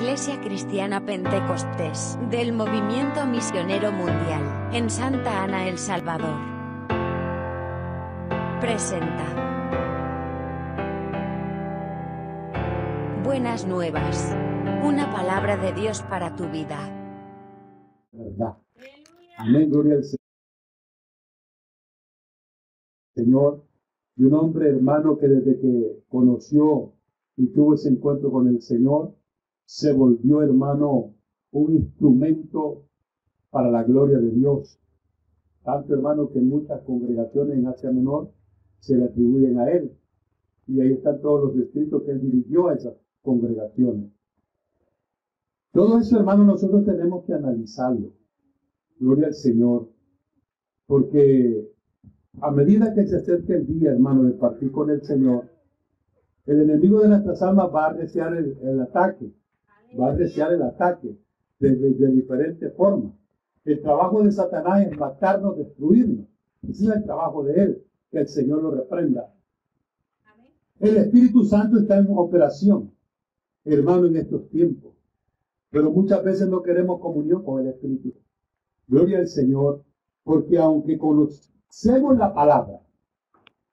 Iglesia Cristiana Pentecostés del Movimiento Misionero Mundial en Santa Ana, El Salvador. Presenta. Buenas nuevas. Una palabra de Dios para tu vida. Amén, gloria al Señor. Y un hombre hermano que desde que conoció y tuvo ese encuentro con el Señor, se volvió hermano un instrumento para la gloria de Dios. Tanto hermano que muchas congregaciones en Asia Menor se le atribuyen a él. Y ahí están todos los escritos que él dirigió a esas congregaciones. Todo eso, hermano, nosotros tenemos que analizarlo. Gloria al Señor. Porque a medida que se acerca el día, hermano, de partir con el Señor, el enemigo de nuestras almas va a desear el, ataque. Va a desear el ataque de, de diferentes formas. El trabajo de Satanás es matarnos, destruirnos. Ese es el trabajo de él. Que el Señor lo reprenda. El Espíritu Santo está en operación, hermano, en estos tiempos. Pero muchas veces no queremos comunión con el Espíritu. Gloria al Señor, porque aunque conocemos la palabra,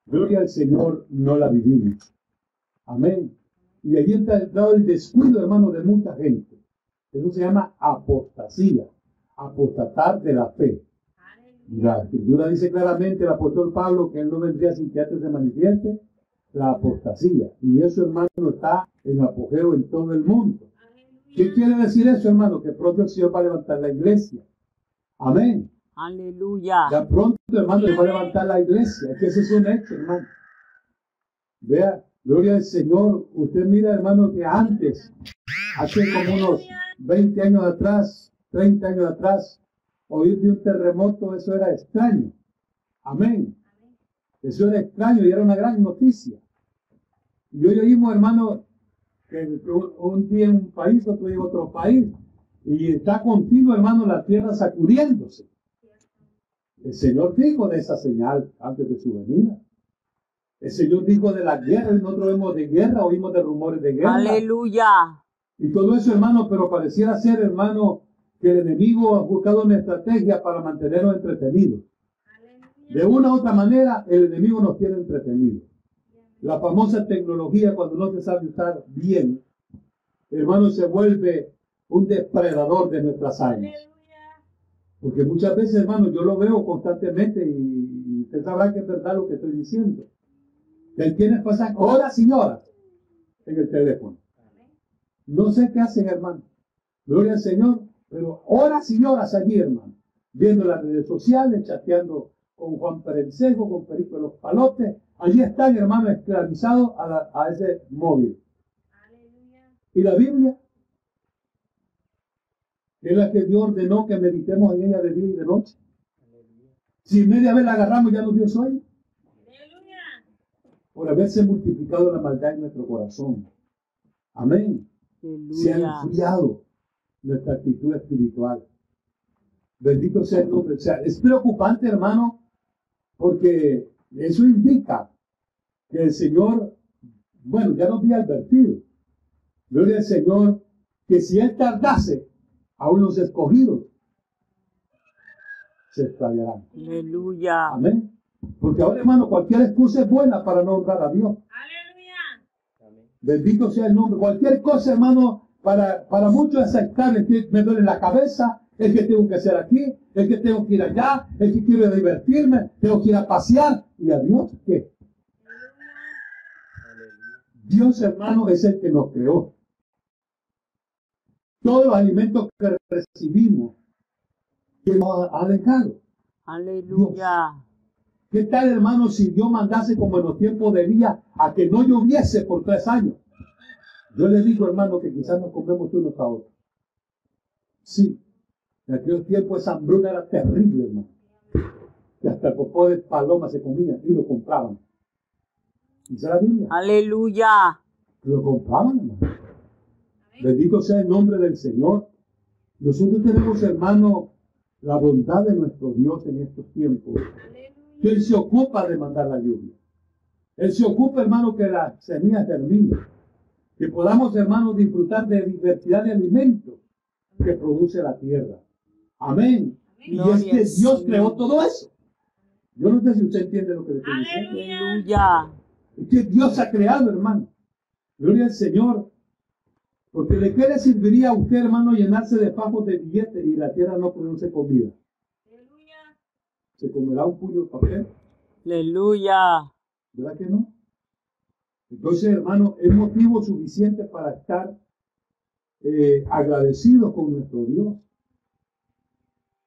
gloria al Señor, no la vivimos. Amén. Y ahí está el descuido, hermano, de mucha gente. Eso se llama apostasía, apostatar de la fe. La escritura dice claramente el apóstol Pablo que él no vendría sin que antes se manifieste la apostasía. Y eso, hermano, está en apogeo en todo el mundo. ¿Qué quiere decir eso, hermano? Que pronto el Señor va a levantar la iglesia. Amén. Aleluya. Ya pronto, hermano, va a levantar la iglesia. Es que ese es un hecho, hermano. Vea, gloria al Señor. Usted mira, hermano, que antes, hace como unos 20 años atrás, 30 años atrás, oír de un terremoto, eso era extraño. Amén. Eso era extraño y era una gran noticia. Y hoy oímos, hermano, que un día en un país, otro día en otro país, y está continuo, hermano, la tierra sacudiéndose. El Señor dijo de esa señal antes de su venida. El Señor dijo de la guerra, y nosotros vemos de guerra, oímos de rumores de guerra. Aleluya. Y todo eso, hermano, pero pareciera ser, hermano, que el enemigo ha buscado una estrategia para mantenernos entretenidos. De una u otra manera, el enemigo nos tiene entretenidos. La famosa tecnología, cuando no se sabe usar bien, hermano, se vuelve un depredador de nuestras almas. Porque muchas veces, hermano, yo lo veo constantemente y, usted sabrá que es verdad lo que estoy diciendo. Que quienes pasan horas y horas en el teléfono. No sé qué hacen, hermano. Gloria al Señor, pero horas y horas allí, hermano. Viendo las redes sociales, chateando con Juan Perencejo, con Perico de los Palotes. Allí están, hermano, esclavizados a, a ese móvil. ¿Y la Biblia? es la que Dios ordenó que meditemos en ella de día y de noche. Si media vez la agarramos, ya no dio sueño. Por haberse multiplicado la maldad en nuestro corazón. Amén. Se ha enfriado nuestra actitud espiritual. Bendito sea el nombre. O sea, es preocupante, hermano, porque eso indica que el Señor, bueno, ya nos había advertido. Gloria al Señor, que si Él tardase, aún los escogidos se extraviarán. Aleluya. Amén. Porque ahora, hermano, cualquier excusa es buena para no honrar a Dios. Aleluya. Bendito sea el nombre. Cualquier cosa, hermano, para, para muchos es aceptable. que me duele la cabeza, es que tengo que hacer aquí, es que tengo que ir allá, es que quiero divertirme, tengo que ir a pasear. ¿Y a Dios qué? Dios, hermano, es el que nos creó todos los alimentos que recibimos, que nos ha dejado. Aleluya. ¿Qué tal, hermano, si Dios mandase como en los tiempos de día a que no lloviese por tres años? Yo le digo, hermano, que quizás nos comemos unos a otros. Sí, en aquellos tiempos esa hambruna era terrible, hermano. Que hasta el popó de paloma se comía y lo compraban. ¿Dice la Biblia? Aleluya. Lo compraban, hermano. Bendito sea el nombre del Señor. Nosotros tenemos, hermano, la bondad de nuestro Dios en estos tiempos. Que Él se ocupa de mandar la lluvia. Él se ocupa, hermano, que la semilla termine. Que podamos, hermanos, disfrutar de diversidad de alimentos que produce la tierra. Amén. Y es que Dios creó todo eso. Yo no sé si usted entiende lo que le estoy diciendo. Aleluya. Es que Dios ha creado, hermano. Gloria al Señor. Porque ¿de qué le serviría a usted, hermano, llenarse de pajos de billetes y la tierra no produce comida? ¿Se comerá un puño de papel? Aleluya. ¿Verdad que no? Entonces, hermano, es motivo suficiente para estar eh, agradecidos con nuestro Dios.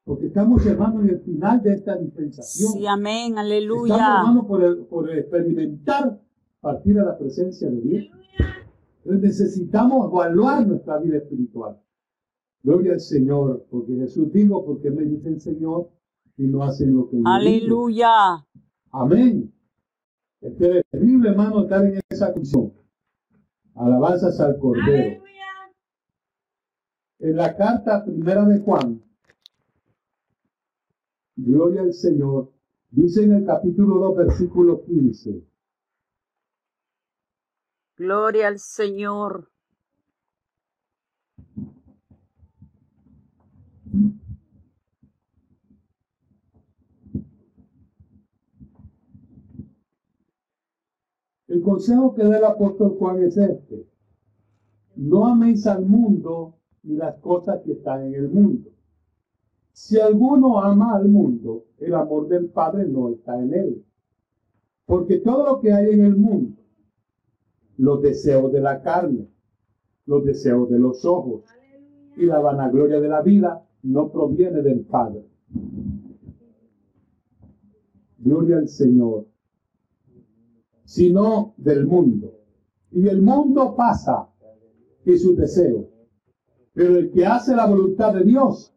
Porque estamos, hermano, en el final de esta dispensación. Sí, amén. Estamos, Aleluya. hermano, por, el- por experimentar partir a la presencia de Dios. Entonces necesitamos evaluar nuestra vida espiritual. Gloria al Señor, porque Jesús dijo, porque me dicen Señor y no hacen lo que. Aleluya. Amén. Es terrible, hermano, estar en esa condición. Alabanzas al Cordero. En la carta primera de Juan, Gloria al Señor, dice en el capítulo 2, versículo 15. Gloria al Señor. El consejo que da el apóstol Juan es este. No améis al mundo ni las cosas que están en el mundo. Si alguno ama al mundo, el amor del Padre no está en él. Porque todo lo que hay en el mundo, los deseos de la carne, los deseos de los ojos y la vanagloria de la vida, no proviene del Padre. Gloria al Señor sino del mundo. Y el mundo pasa y sus deseos. Pero el que hace la voluntad de Dios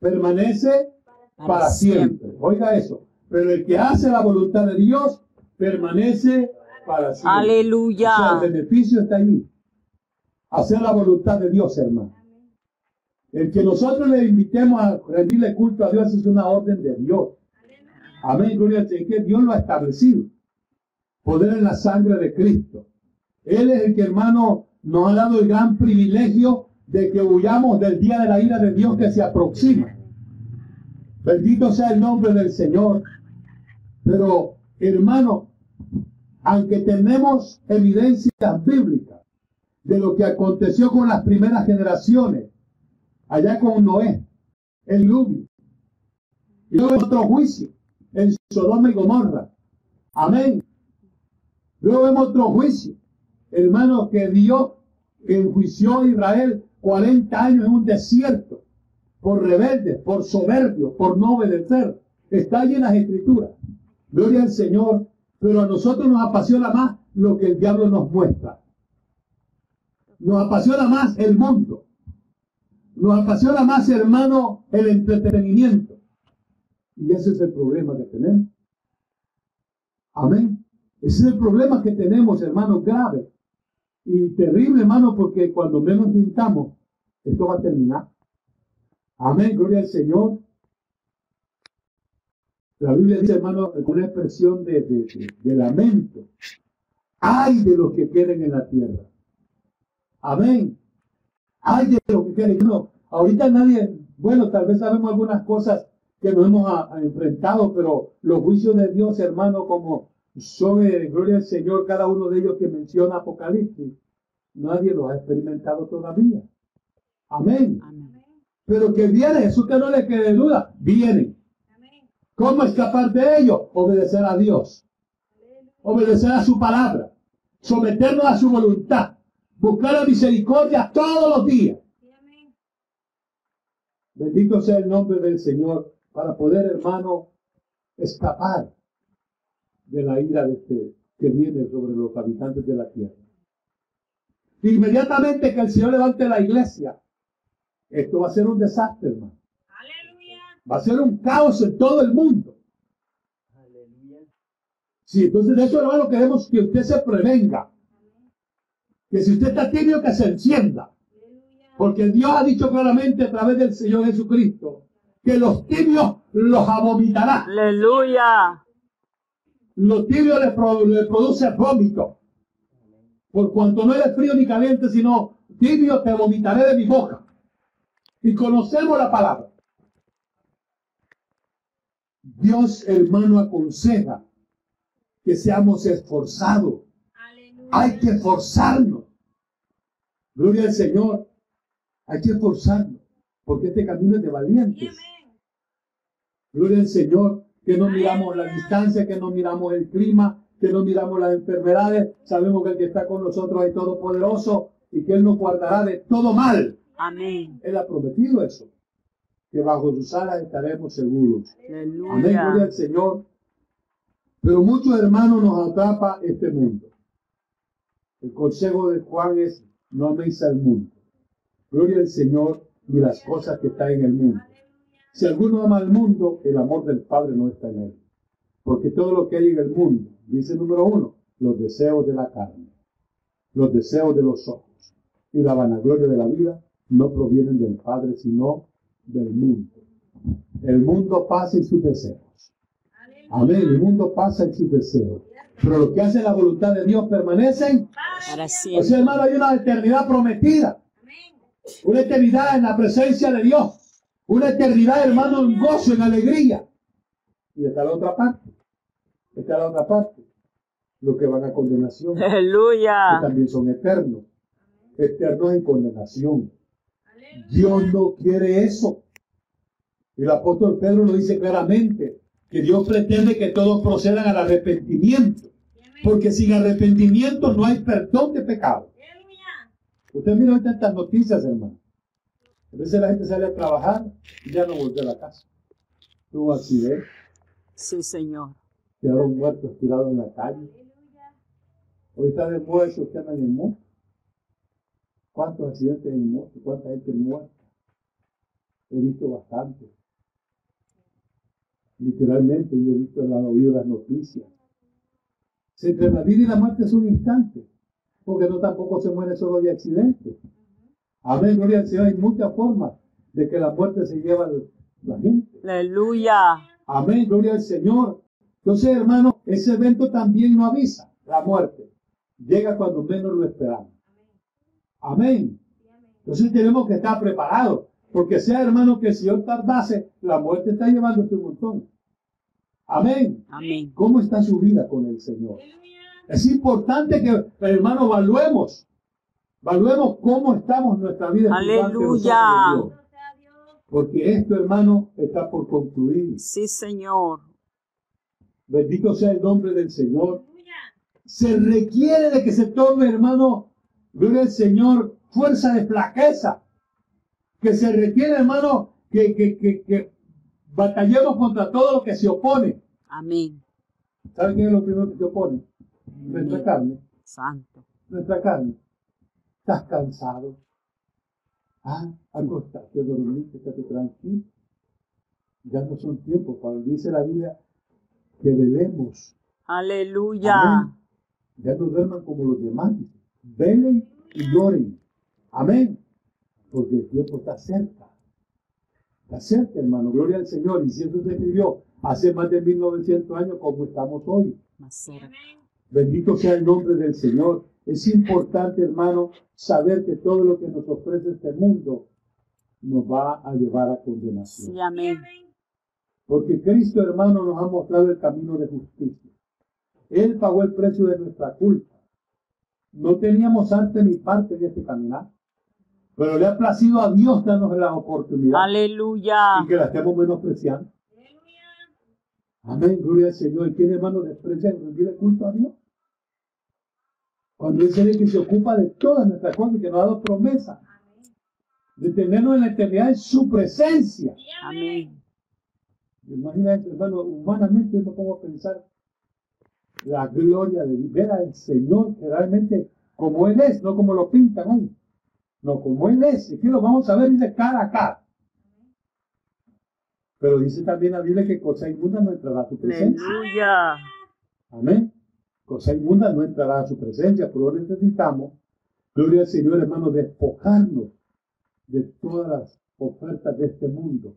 permanece para siempre. Oiga eso. Pero el que hace la voluntad de Dios permanece para siempre. Aleluya. O sea, el beneficio está ahí. Hacer la voluntad de Dios, hermano. El que nosotros le invitemos a rendirle culto a Dios es una orden de Dios. Amén, gloria al Señor, Dios lo ha establecido. Poder en la sangre de Cristo. Él es el que, hermano, nos ha dado el gran privilegio de que huyamos del día de la ira de Dios que se aproxima. Bendito sea el nombre del Señor. Pero, hermano, aunque tenemos evidencias bíblicas de lo que aconteció con las primeras generaciones, allá con Noé, en Lubio, y luego otro juicio en Sodoma y Gomorra. Amén. Luego vemos otro juicio, hermano, que Dios enjuició a Israel 40 años en un desierto por rebeldes, por soberbios, por no obedecer. Está ahí en las escrituras. Gloria al Señor. Pero a nosotros nos apasiona más lo que el diablo nos muestra. Nos apasiona más el mundo. Nos apasiona más, hermano, el entretenimiento. Y ese es el problema que tenemos. Amén. Ese es el problema que tenemos, hermano, grave. Y terrible, hermano, porque cuando menos pintamos, esto va a terminar. Amén, gloria al Señor. La Biblia dice, hermano, con una expresión de, lamento. Ay de los que queden en la tierra. Amén. Ay de los que queden. No, ahorita nadie, bueno, tal vez sabemos algunas cosas que nos hemos a- a enfrentado, pero los juicios de Dios, hermano, como sobre gloria al Señor, cada uno de ellos que menciona Apocalipsis, nadie los ha experimentado todavía. Amén. Amén. Pero que viene, Jesús que no le quede duda, viene. ¿Cómo escapar de ello? Obedecer a Dios. Obedecer a su palabra. Someternos a su voluntad. Buscar la misericordia todos los días. Bendito sea el nombre del Señor para poder, hermano, escapar de la ira de este, que viene sobre los habitantes de la tierra. Inmediatamente que el Señor levante la iglesia, esto va a ser un desastre, hermano. Va a ser un caos en todo el mundo. Sí, entonces de eso, hermano, queremos que usted se prevenga. Que si usted está tibio, que se encienda. Porque Dios ha dicho claramente a través del Señor Jesucristo que los tibios los abomitará. Aleluya. Los tibios le, pro- le produce vómito. Por cuanto no eres frío ni caliente, sino tibio, te vomitaré de mi boca. Y conocemos la palabra. Dios, hermano, aconseja que seamos esforzados. Hay que esforzarnos. Gloria al Señor. Hay que esforzarnos. Porque este camino es de valientes. Gloria al Señor. Que no miramos la distancia, que no miramos el clima, que no miramos las enfermedades. Sabemos que el que está con nosotros es todopoderoso y que Él nos guardará de todo mal. Amén. Él ha prometido eso. Que bajo sus alas estaremos seguros. Amén, gloria al Señor. Pero muchos hermanos nos atrapa este mundo. El consejo de Juan es, no améis al mundo. Gloria al Señor y las cosas que están en el mundo. Si alguno ama al mundo, el amor del Padre no está en él. Porque todo lo que hay en el mundo, dice número uno, los deseos de la carne, los deseos de los ojos y la vanagloria de la vida no provienen del Padre, sino del mundo. El mundo pasa en sus deseos. Amén. El mundo pasa en sus deseos. Pero lo que hace la voluntad de Dios permanecen. Para O siempre. sea, hermano, hay una eternidad prometida. Una eternidad en la presencia de Dios. Una eternidad, hermano, en gozo, en alegría. Y está la otra parte. Está la otra parte. Los que van a condenación. que Aleluya. también son eternos. Eternos en condenación. Dios no quiere eso. Y el apóstol Pedro lo dice claramente, que Dios pretende que todos procedan al arrepentimiento. Porque sin arrepentimiento no hay perdón de pecado. Usted mira ahorita estas noticias, hermano. A veces la gente sale a trabajar y ya no vuelve a la casa. Tuvo accidente, Sí, Señor. quedaron muertos tirados en la calle. Hoy está de moda esos que andan en moto. ¿Cuántos accidentes en moto? ¿Cuánta gente muerta? He visto bastante. Literalmente, y he visto, he oído las noticias. Si entre la vida y la muerte es un instante, porque no tampoco se muere solo de accidentes. Amén, gloria al Señor. Hay muchas formas de que la muerte se lleva a la gente. Aleluya. Amén, gloria al Señor. Entonces, hermano, ese evento también no avisa la muerte. Llega cuando menos lo esperamos. Amén. Entonces tenemos que estar preparados. Porque sea, hermano, que el Señor tardase, la muerte está llevándose un montón. Amén. Amén. ¿Cómo está su vida con el Señor? Es importante que, hermano, evaluemos. Evaluemos cómo estamos en nuestra vida. Aleluya. Dios. Porque esto, hermano, está por concluir. Sí, Señor. Bendito sea el nombre del Señor. Se requiere de que se tome, hermano, gloria al Señor, fuerza de flaqueza. Que se requiere, hermano, que, que, que, que batallemos contra todo lo que se opone. Amén. ¿Sabe quién es lo primero que se opone? Nuestra carne. Santo. Nuestra carne. Estás cansado. Ah, acostate, dormiste, estate tranquilo. Ya no son tiempos para, dice la Biblia, que velemos. Aleluya. Amén. Ya no duerman como los demás. Velen y lloren. Amén. Porque el tiempo está cerca. Está cerca, hermano. Gloria al Señor. Y si eso se escribió hace más de 1900 años, como estamos hoy. Más cerca. Bendito sea el nombre del Señor. Es importante, hermano, saber que todo lo que nos ofrece este mundo nos va a llevar a condenación. Sí, amén. Porque Cristo, hermano, nos ha mostrado el camino de justicia. Él pagó el precio de nuestra culpa. No teníamos arte ni parte en este caminar. Pero le ha placido a Dios darnos la oportunidad Aleluya. y que la estemos menospreciando. Amén, gloria al Señor. ¿Y quién, hermano, desprecia y rendirle culto a Dios? Cuando es el que se ocupa de todas nuestras cosas y que nos ha dado promesa de tenernos en la eternidad en su presencia. Amén. Imagínate, hermano, humanamente no a pensar la gloria de ver al Señor realmente como Él es, no como lo pintan hoy. No, como Él es. Y que lo vamos a ver de cara a cara. Pero dice también la Biblia que cosa inmunda no entrará a su presencia. Aleluya. Amén. Cosa inmunda no entrará a su presencia, pero necesitamos, gloria al Señor, hermano, despojarnos de todas las ofertas de este mundo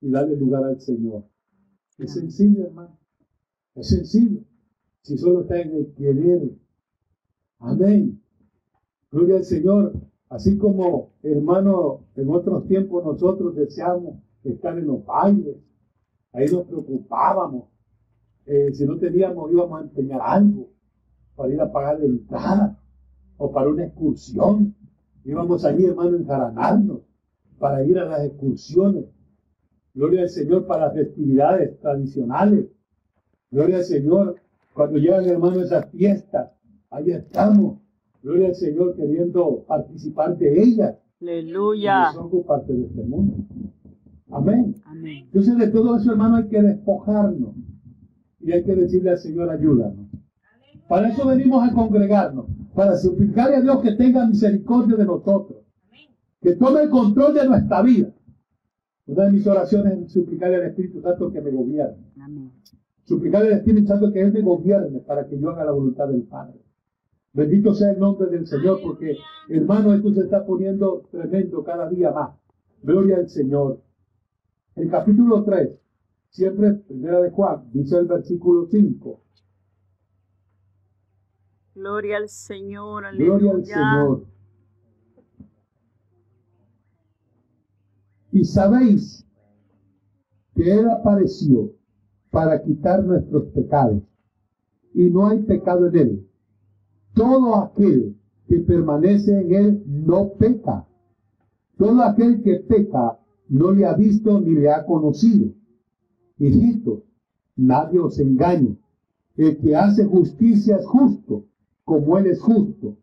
y darle lugar al Señor. Es sencillo, hermano. Es sencillo. Si solo está en el querer. Amén. Gloria al Señor. Así como, hermano, en otros tiempos nosotros deseamos estar en los bailes. Ahí nos preocupábamos. Eh, si no teníamos, íbamos a empeñar algo para ir a pagar la entrada o para una excursión. Íbamos allí, hermano, enjaranarnos para ir a las excursiones. Gloria al Señor para las festividades tradicionales. Gloria al Señor cuando llegan, hermano, esas fiestas. Ahí estamos. Gloria al Señor queriendo participar de ellas. Aleluya. Somos parte de este mundo. Amén. Amén. Entonces de todo eso, hermano, hay que despojarnos. Y hay que decirle al Señor, ayúdanos. Para eso venimos a congregarnos. Para suplicarle a Dios que tenga misericordia de nosotros. Que tome el control de nuestra vida. Una de mis oraciones es suplicarle al Espíritu Santo que me gobierne. Suplicarle al Espíritu Santo que Él me gobierne para que yo haga la voluntad del Padre. Bendito sea el nombre del Señor, porque hermano, esto se está poniendo tremendo cada día más. Gloria al Señor. El capítulo 3, siempre primera de Juan, dice el versículo 5. Gloria al Señor. Gloria al Aleluya. Señor. Y sabéis que Él apareció para quitar nuestros pecados, y no hay pecado en Él. Todo aquel que permanece en Él no peca. Todo aquel que peca no le ha visto ni le ha conocido. Hijitos, nadie os engañe. El que hace justicia es justo, como Él es justo.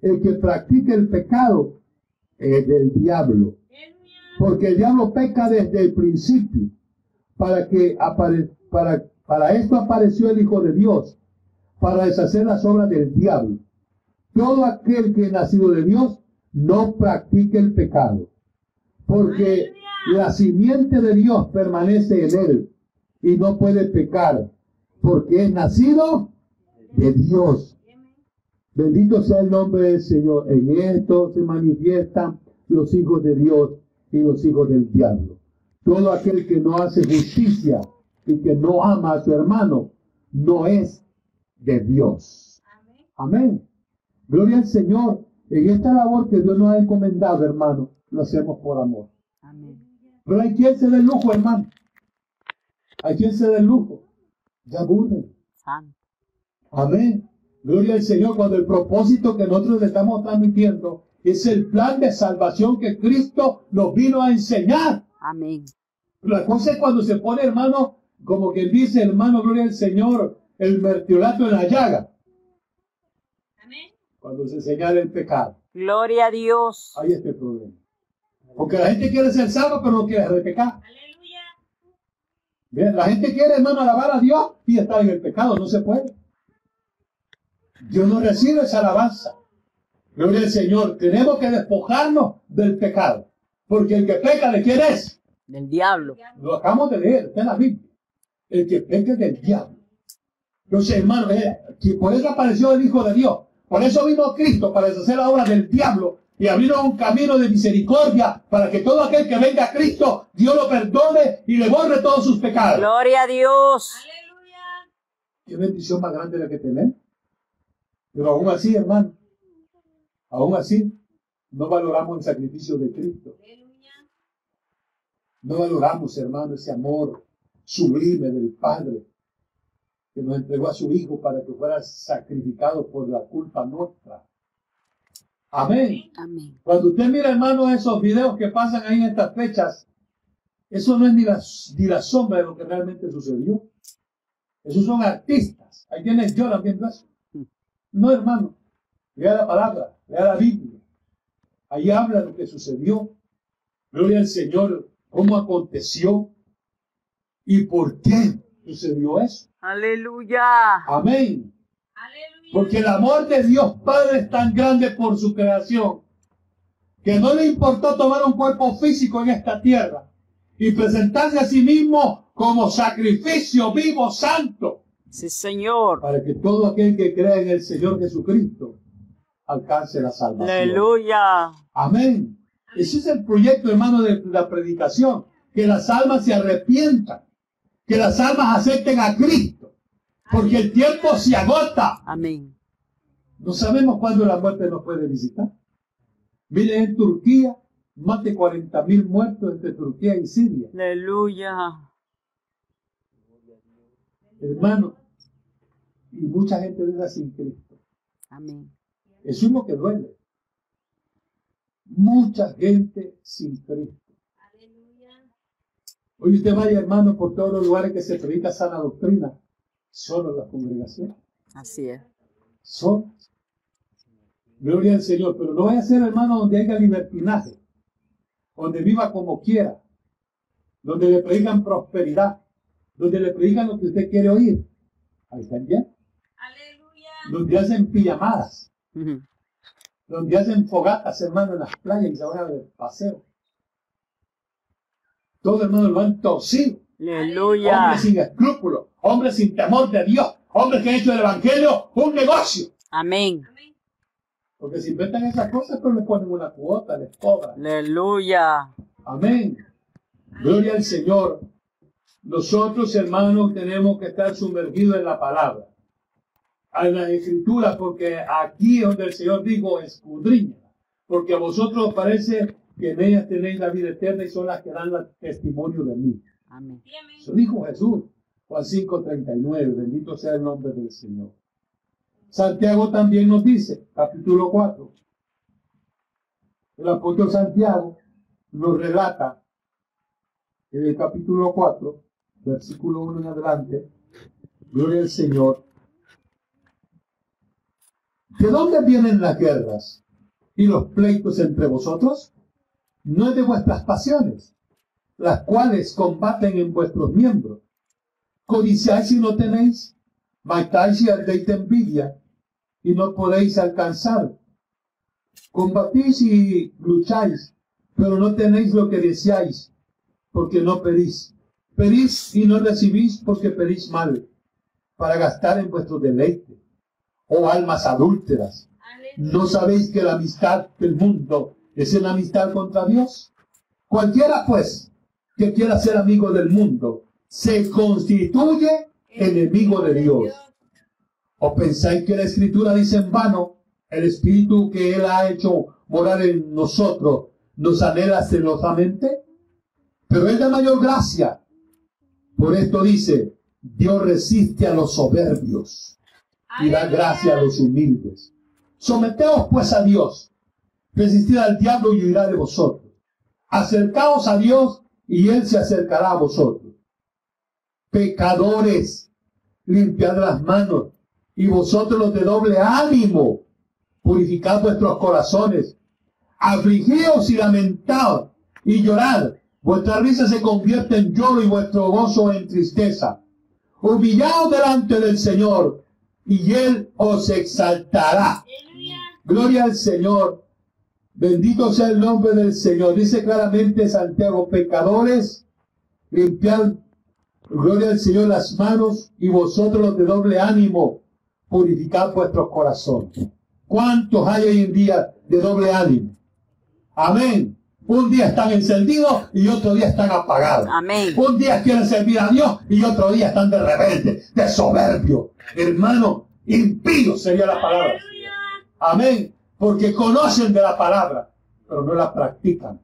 El que practica el pecado es del diablo. Porque el diablo peca desde el principio. Para que apare- para, esto apareció el Hijo de Dios, para deshacer las obras del diablo. Todo aquel que es nacido de Dios no practica el pecado. Porque la simiente de Dios permanece en él y no puede pecar, porque es nacido de Dios. Bendito sea el nombre del Señor. En esto se manifiestan los hijos de Dios y los hijos del diablo. Todo aquel que no hace justicia y que no ama a su hermano no es de Dios. Amén. Gloria al Señor. En esta labor que Dios nos ha encomendado, hermano, lo hacemos por amor. Amén. Pero hay quien se dé el lujo, hermano. Hay quien se dé el lujo. Ya aburre. Santo. Amén. Gloria al Señor cuando el propósito que nosotros le estamos transmitiendo es el plan de salvación que Cristo nos vino a enseñar. Amén. La cosa es cuando se pone, hermano, como que dice, hermano, gloria al Señor, el mertiolato en la llaga. Cuando se señala el pecado. Gloria a Dios. Está el problema. Porque la gente quiere ser salva, pero no quiere repecar. Bien, La gente quiere, hermano, alabar a Dios y estar en el pecado. No se puede. Dios no recibe esa alabanza. Gloria al Señor. Tenemos que despojarnos del pecado. Porque el que peca, ¿de quién es? Del diablo. Lo acabamos de leer, está en la Biblia. El que peca es del diablo. Entonces, hermano, eh, que por eso apareció el Hijo de Dios. Por eso vino Cristo, para deshacer la obra del diablo y abrir un camino de misericordia para que todo aquel que venga a Cristo, Dios lo perdone y le borre todos sus pecados. Gloria a Dios. Qué bendición más grande la que tenemos. Pero aún así, hermano, aún así, no valoramos el sacrificio de Cristo. No valoramos, hermano, ese amor sublime del Padre que nos entregó a su Hijo para que fuera sacrificado por la culpa nuestra. Amén. Amén. Cuando usted mira, hermano, esos videos que pasan ahí en estas fechas, eso no es ni la, ni la sombra de lo que realmente sucedió. Esos son artistas. Hay quienes lloran viendo eso. No, hermano. Lea la palabra, lea la Biblia. Ahí habla lo que sucedió. Gloria al Señor, cómo aconteció y por qué sucedió eso. Aleluya. Amén. Porque el amor de Dios Padre es tan grande por su creación que no le importó tomar un cuerpo físico en esta tierra y presentarse a sí mismo como sacrificio vivo, santo, Sí, Señor. para que todo aquel que crea en el Señor Jesucristo alcance la salvación. Aleluya. Amén. Ese es el proyecto, hermano, de la predicación. Que las almas se arrepientan. Que las almas acepten a Cristo. Porque el tiempo se agota. Amén. No sabemos cuándo la muerte nos puede visitar. Miren en Turquía, más de 40 mil muertos entre Turquía y Siria. Aleluya. Hermano, y mucha gente vive sin Cristo. Amén. Es lo que duele. Mucha gente sin Cristo. Hoy usted vaya, hermano, por todos los lugares que se predica sana doctrina. Solo la congregación. Así es. Son. Gloria al Señor. Pero no vaya a ser, hermano, donde haya libertinaje. Donde viva como quiera. Donde le predican prosperidad. Donde le predican lo que usted quiere oír. Ahí están ya. Donde hacen pijamadas. Donde hacen fogatas, hermano, en las playas y se van a ver paseo. Todo, hermano, lo han torcido. Aleluya. Hombres sin escrúpulos. Hombres sin temor de Dios. Hombres que han hecho del Evangelio un negocio. Amén. Porque si inventan esas cosas, pues les ponen una cuota, les cobran. Aleluya. Amén. Gloria al Señor. Nosotros, hermanos, tenemos que estar sumergidos en la palabra, en la escritura, porque aquí es donde el Señor dijo, escudriña, porque a vosotros os parece que en ellas tenéis la vida eterna y son las que dan testimonio de mí. Amén. Eso dijo Jesús, Juan 5:39, bendito sea el nombre del Señor. Santiago también nos dice, capítulo 4, el apóstol Santiago nos relata en el capítulo 4, versículo 1 en adelante, gloria al Señor. ¿De dónde vienen las guerras y los pleitos entre vosotros? No es de vuestras pasiones, las cuales combaten en vuestros miembros. Codiciáis y no tenéis, matáis y ardéis de envidia y no podéis alcanzar. Combatís y lucháis, pero no tenéis lo que deseáis, porque no pedís. Pedís y no recibís porque pedís mal, para gastar en vuestro deleite. Oh almas adúlteras, ¿no sabéis que la amistad del mundo es una amistad contra Dios? Cualquiera, pues, que quiera ser amigo del mundo, se constituye enemigo de Dios. ¿O pensáis que la Escritura dice en vano, el Espíritu que Él ha hecho morar en nosotros nos anhela celosamente? Pero es de mayor gracia. Por esto dice, Dios resiste a los soberbios y da gracia a los humildes. Someteos pues a Dios, resistid al diablo y huirá de vosotros. Acercaos a Dios y Él se acercará a vosotros. Pecadores, limpiad las manos y vosotros los de doble ánimo, purificad vuestros corazones, afligíos y lamentaos y llorad. Vuestra risa se convierte en lloro y vuestro gozo en tristeza. Humillaos delante del Señor y Él os exaltará. Gloria al Señor. Bendito sea el nombre del Señor. Dice claramente Santiago, pecadores, limpiad, gloria al Señor, las manos y vosotros los de doble ánimo, purificad vuestros corazones. ¿Cuántos hay hoy en día de doble ánimo? Amén. Un día están encendidos y otro día están apagados. Amén. Un día quieren servir a Dios y otro día están de rebelde, de soberbio. Hermano, impío sería la palabra. Amén. Porque conocen de la palabra, pero no la practican.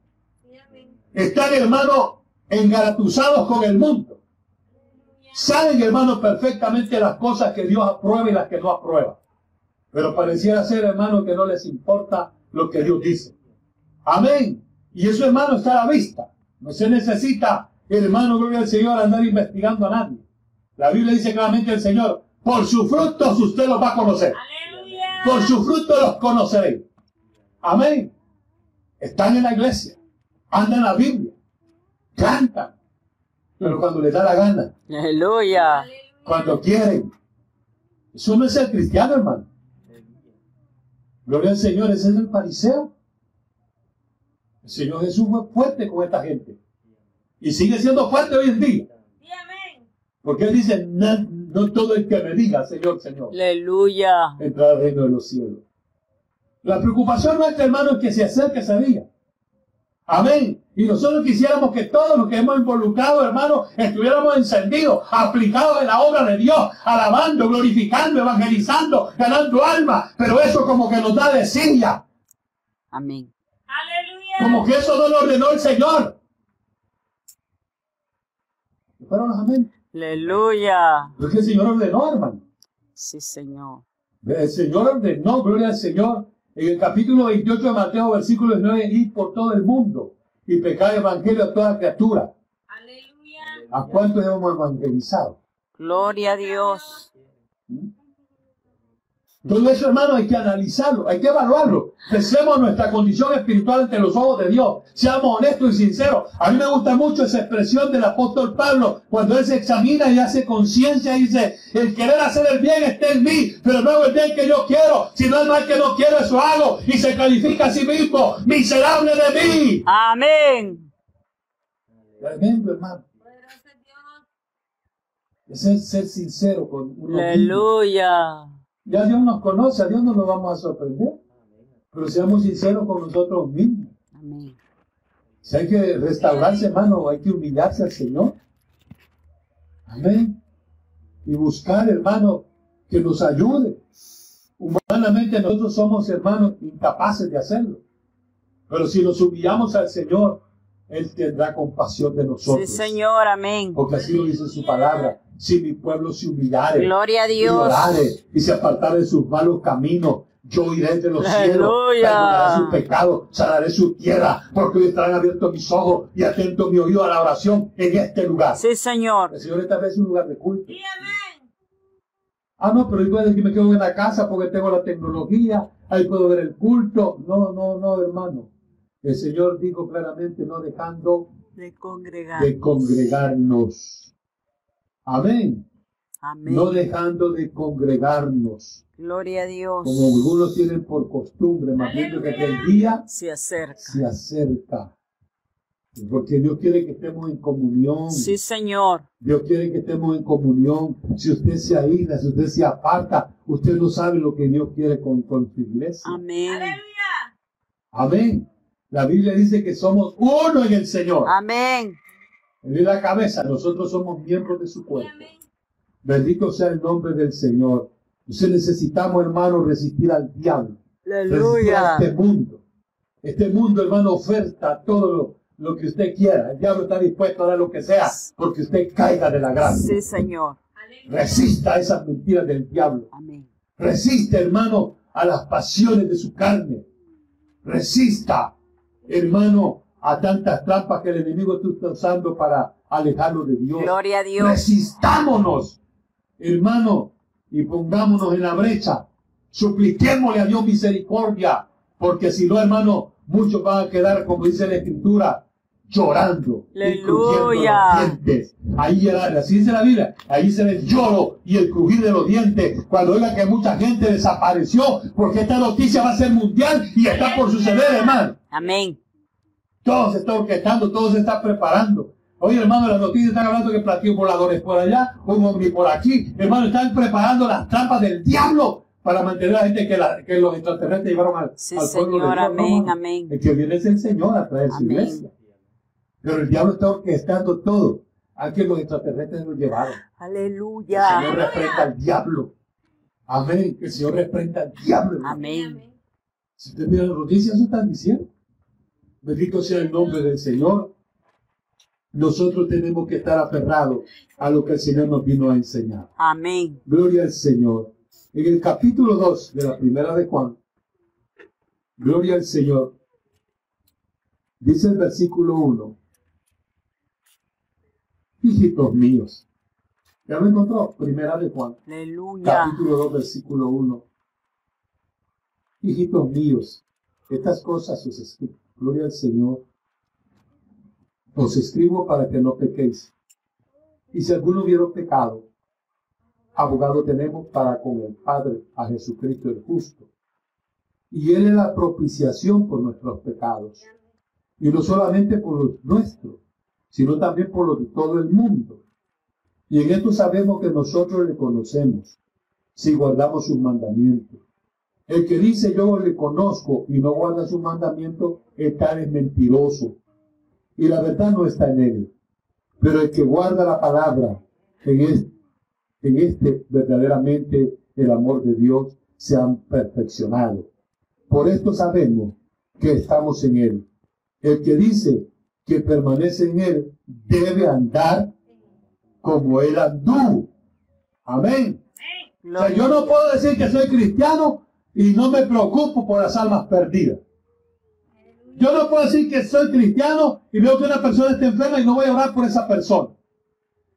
Están, hermano, engaratuzados con el mundo. Saben, hermano, perfectamente las cosas que Dios aprueba y las que no aprueba. Pero pareciera ser, hermano, que no les importa lo que Dios dice. Amén. Y eso, hermano, está a la vista. No se necesita, hermano, gloria al Señor, andar investigando a nadie. La Biblia dice claramente el Señor, por sus frutos usted los va a conocer. Por sus frutos los conoceréis. Amén. Están en la iglesia, andan la Biblia, cantan. Pero cuando les da la gana, Aleluya. cuando quieren. Eso no es el cristiano, hermano. Gloria al Señor, ese es el fariseo. El Señor Jesús fue fuerte con esta gente. Y sigue siendo fuerte hoy en día. Porque Él dice, no, todo el que me diga, Señor, Señor, Aleluya. entrará al reino de los cielos. La preocupación nuestra, hermano, es que se acerque ese día. Amén. Y nosotros quisiéramos que todos los que hemos involucrado, hermano, estuviéramos encendidos, aplicados en la obra de Dios, alabando, glorificando, evangelizando, ganando almas. Pero eso como que nos da desidia. Amén. Como que eso no lo ordenó el Señor. ¿Fueron los amén? Aleluya. Porque el Señor ordenó, hermano. Sí, Señor. El Señor ordenó, gloria al Señor. En el capítulo 28 de Mateo, versículo 9, ir por todo el mundo y pecar el evangelio a toda criatura. ¿A cuántos hemos evangelizado? Gloria a Dios. Todo eso, hermano, hay que analizarlo, hay que evaluarlo. Pensemos nuestra condición espiritual ante los ojos de Dios. Seamos honestos y sinceros. A mí me gusta mucho esa expresión del apóstol Pablo cuando él se examina y hace conciencia y dice, el querer hacer el bien está en mí, pero no hago el bien que yo quiero, sino el mal que no quiero, eso hago. Y se califica a sí mismo, miserable de mí. Amén. Tremendo, hermano. Es el ser sincero con uno mismo. Ya Dios nos conoce, a Dios no nos vamos a sorprender. Pero seamos sinceros con nosotros mismos. Amén. Si hay que restaurarse, hermano, hay que humillarse al Señor. Amén. Y buscar, hermano, que nos ayude. Humanamente nosotros somos, hermanos, incapaces de hacerlo. Pero si nos humillamos al Señor, Él tendrá compasión de Sí, nosotros. Señor. Amén. Porque así lo dice su palabra. Si mi pueblo se humillare Gloria a y Dios. orare y se apartare de sus malos caminos, yo iré de los cielos, Aleluya. perdonaré sus pecados, sanaré su tierra, porque hoy estarán abiertos mis ojos y atento mi oído a la oración en este lugar. Sí, Señor. El Señor esta vez es un lugar de culto. Ah, no, pero igual que me quedo en la casa porque tengo la tecnología, ahí puedo ver el culto. No, no, no, hermano. El Señor dijo claramente, no dejando De congregar. de congregarnos. Amén. Amén. No dejando de congregarnos. Gloria a Dios. Como algunos tienen por costumbre, más bien que aquel día Se acerca. se acerca. Porque Dios quiere que estemos en comunión. Sí, Señor. Dios quiere que estemos en comunión. Si usted se aísla, si usted se aparta, usted no sabe lo que Dios quiere con, con su iglesia. Amén. Amén. La Biblia dice que somos uno en el Señor. Amén. Él es la cabeza, nosotros somos miembros de su cuerpo. Bendito sea el nombre del Señor. Entonces necesitamos, hermano, resistir al diablo. Resistir a Aleluya. este mundo. Este mundo, hermano, oferta todo lo, lo que usted quiera. El diablo está dispuesto a dar lo que sea porque usted caiga de la gracia. Sí, Señor. Resista a esas mentiras del diablo. Amén. Resiste, hermano, a las pasiones de su carne. Resista, hermano, a tantas trampas que el enemigo está usando para alejarlo de Dios. Gloria a Dios. Resistámonos, hermano, y pongámonos en la brecha. Supliquémosle a Dios misericordia, porque si no, hermano, muchos van a quedar, como dice la Escritura, llorando y Aleluya. los dientes. Ahí, así dice la Biblia, ahí se ve el lloro y el crujir de los dientes cuando oiga que mucha gente desapareció, porque esta noticia va a ser mundial y está por suceder, hermano. Amén. Todo se está orquestando, todo se está preparando. Oye, hermano, las noticias están hablando que platillos voladores por allá, un hombre por aquí. Hermano, están preparando las trampas del diablo para mantener a la gente que, la- que los extraterrestres llevaron al, Sí, al pueblo de Señor. Amén. Amén. El que viene es el Señor a traer su Amén. iglesia. Pero el diablo está orquestando todo. A que los extraterrestres nos llevaron. El Señor Aleluya. reprenda al diablo. Amén. Que el Señor reprenda al diablo. hermano. Amén. Si usted mira las noticias, eso están diciendo. Bendito sea el nombre del Señor. Nosotros tenemos que estar aferrados a lo que el Señor nos vino a enseñar. Amén. Gloria al Señor. En el capítulo 2 de la primera de Juan, Gloria al Señor, dice el versículo 1, Hijitos míos, ¿ya lo encontró? Primera de Juan, Aleluya. capítulo 2, versículo 1. Hijitos míos, estas cosas os escribo, gloria al Señor, os escribo para que no pequéis. Y si alguno hubiera pecado, abogado tenemos para con el Padre a Jesucristo el justo. Y Él es la propiciación por nuestros pecados. Y no solamente por los nuestros, sino también por los de todo el mundo. Y en esto sabemos que nosotros le conocemos, si guardamos sus mandamientos. El que dice yo le conozco y no guarda sus mandamientos, el tal es mentiroso. y la verdad no está en él. Pero el que guarda la palabra en este, en este verdaderamente el amor de Dios se han perfeccionado. Por esto sabemos que estamos en él. El que dice que permanece en él debe andar como él andó. Amén. O sea, yo no puedo decir que soy cristiano y no me preocupo por las almas perdidas. Yo no puedo decir que soy cristiano y veo que una persona está enferma y no voy a orar por esa persona.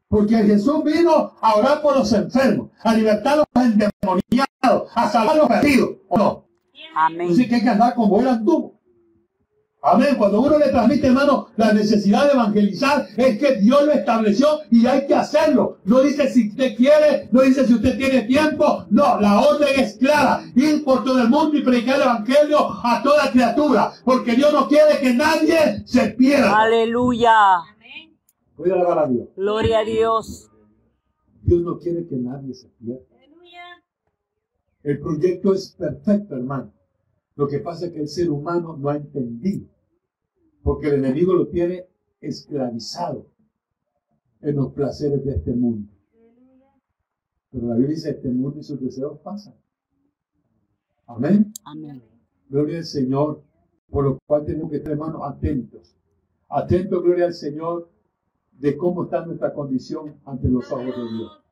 Porque Jesús vino a orar por los enfermos, a libertar a los endemoniados, a salvar a los perdidos. ¿O no? Amén. Así que hay que andar como él anduvo. Amén. Cuando uno le transmite, hermano, la necesidad de evangelizar, es que Dios lo estableció y hay que hacerlo. No dice si usted quiere, no dice si usted tiene tiempo. No, la orden es clara. Ir por todo el mundo y predicar el evangelio a toda criatura. Porque Dios no quiere que nadie se pierda. Aleluya. Voy a alabar a Dios. Gloria a Dios. Dios no quiere que nadie se pierda. El proyecto es perfecto, hermano. Lo que pasa es que el ser humano no ha entendido, porque el enemigo lo tiene esclavizado en los placeres de este mundo. Pero la Biblia dice, este mundo y sus deseos pasan. Amén. Amén. Gloria al Señor, por lo cual tenemos que estar, hermanos, atentos. Atentos, gloria al Señor, de cómo está nuestra condición ante los ojos de Dios.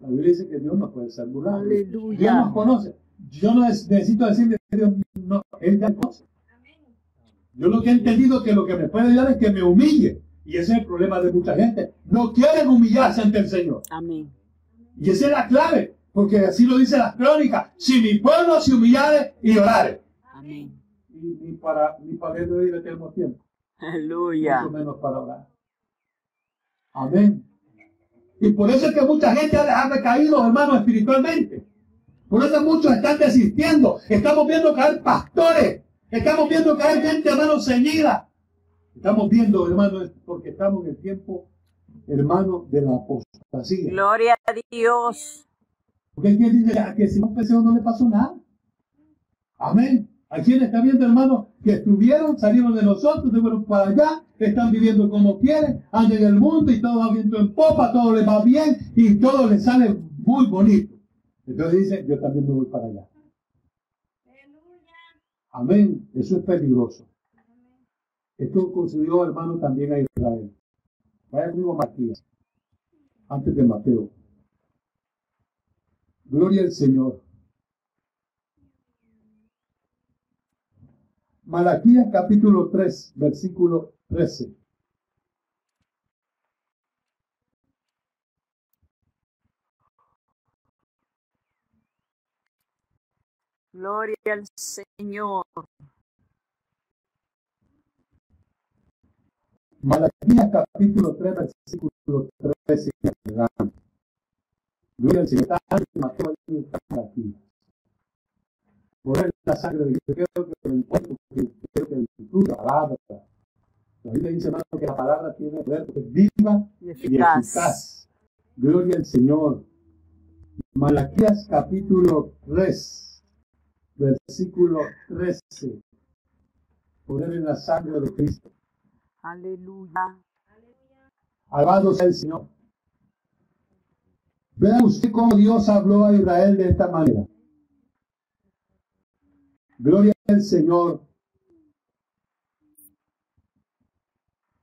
La Biblia dice que Dios no puede ser. Dios nos conoce. Yo no es- necesito decirle que Dios no, Él ya conoce. Yo lo que he entendido es que lo que me puede ayudar es que me humille. Y ese es el problema de mucha gente. No quieren humillarse ante el Señor. Amén. Y esa es la clave. Porque así lo dice las crónicas. Si mi pueblo se humillare y orare. Amén. Y ni para, ni para oír tenemos tiempo. Aleluya. Mucho menos para orar. Amén. Y por eso es que mucha gente ha ha recaído, hermanos, espiritualmente. Por eso muchos están desistiendo. Estamos viendo caer pastores. Estamos viendo caer gente, hermano, ceñida. Estamos viendo, hermano, porque estamos en el tiempo, hermano, de la apostasía. Gloria a Dios. Porque hay quien dice "Ah, que si no peseo no le pasó nada. Amén. Hay quien está viendo, hermano, que estuvieron, salieron de nosotros, se fueron para allá, están viviendo como quieren, andan en el mundo y todo va viento en popa, todo les va bien y todo les sale muy bonito. Entonces dice, yo también me voy para allá. Amén. Eso es peligroso. Esto concedió, hermano, también a Israel. Vaya conmigo a Matías, antes de Mateo. Gloria al Señor. Malaquías capítulo 3, versículo 13. Gloria al Señor. Malaquías capítulo 3, versículo 13. adelante. Gloria al Señor. Mateo, Malaquías. Por él la sangre de Cristo. Creo que lo encuentro, porque creo que tu palabra. La Biblia dice, hermano, que la palabra tiene poder, viva Y y eficaz. eficaz. Gloria al Señor. Malaquías capítulo 3, versículo 13. Poder en la sangre de Cristo. Aleluya. Alabado sea el Señor. Vea usted cómo Dios habló a Israel de esta manera. Gloria al Señor.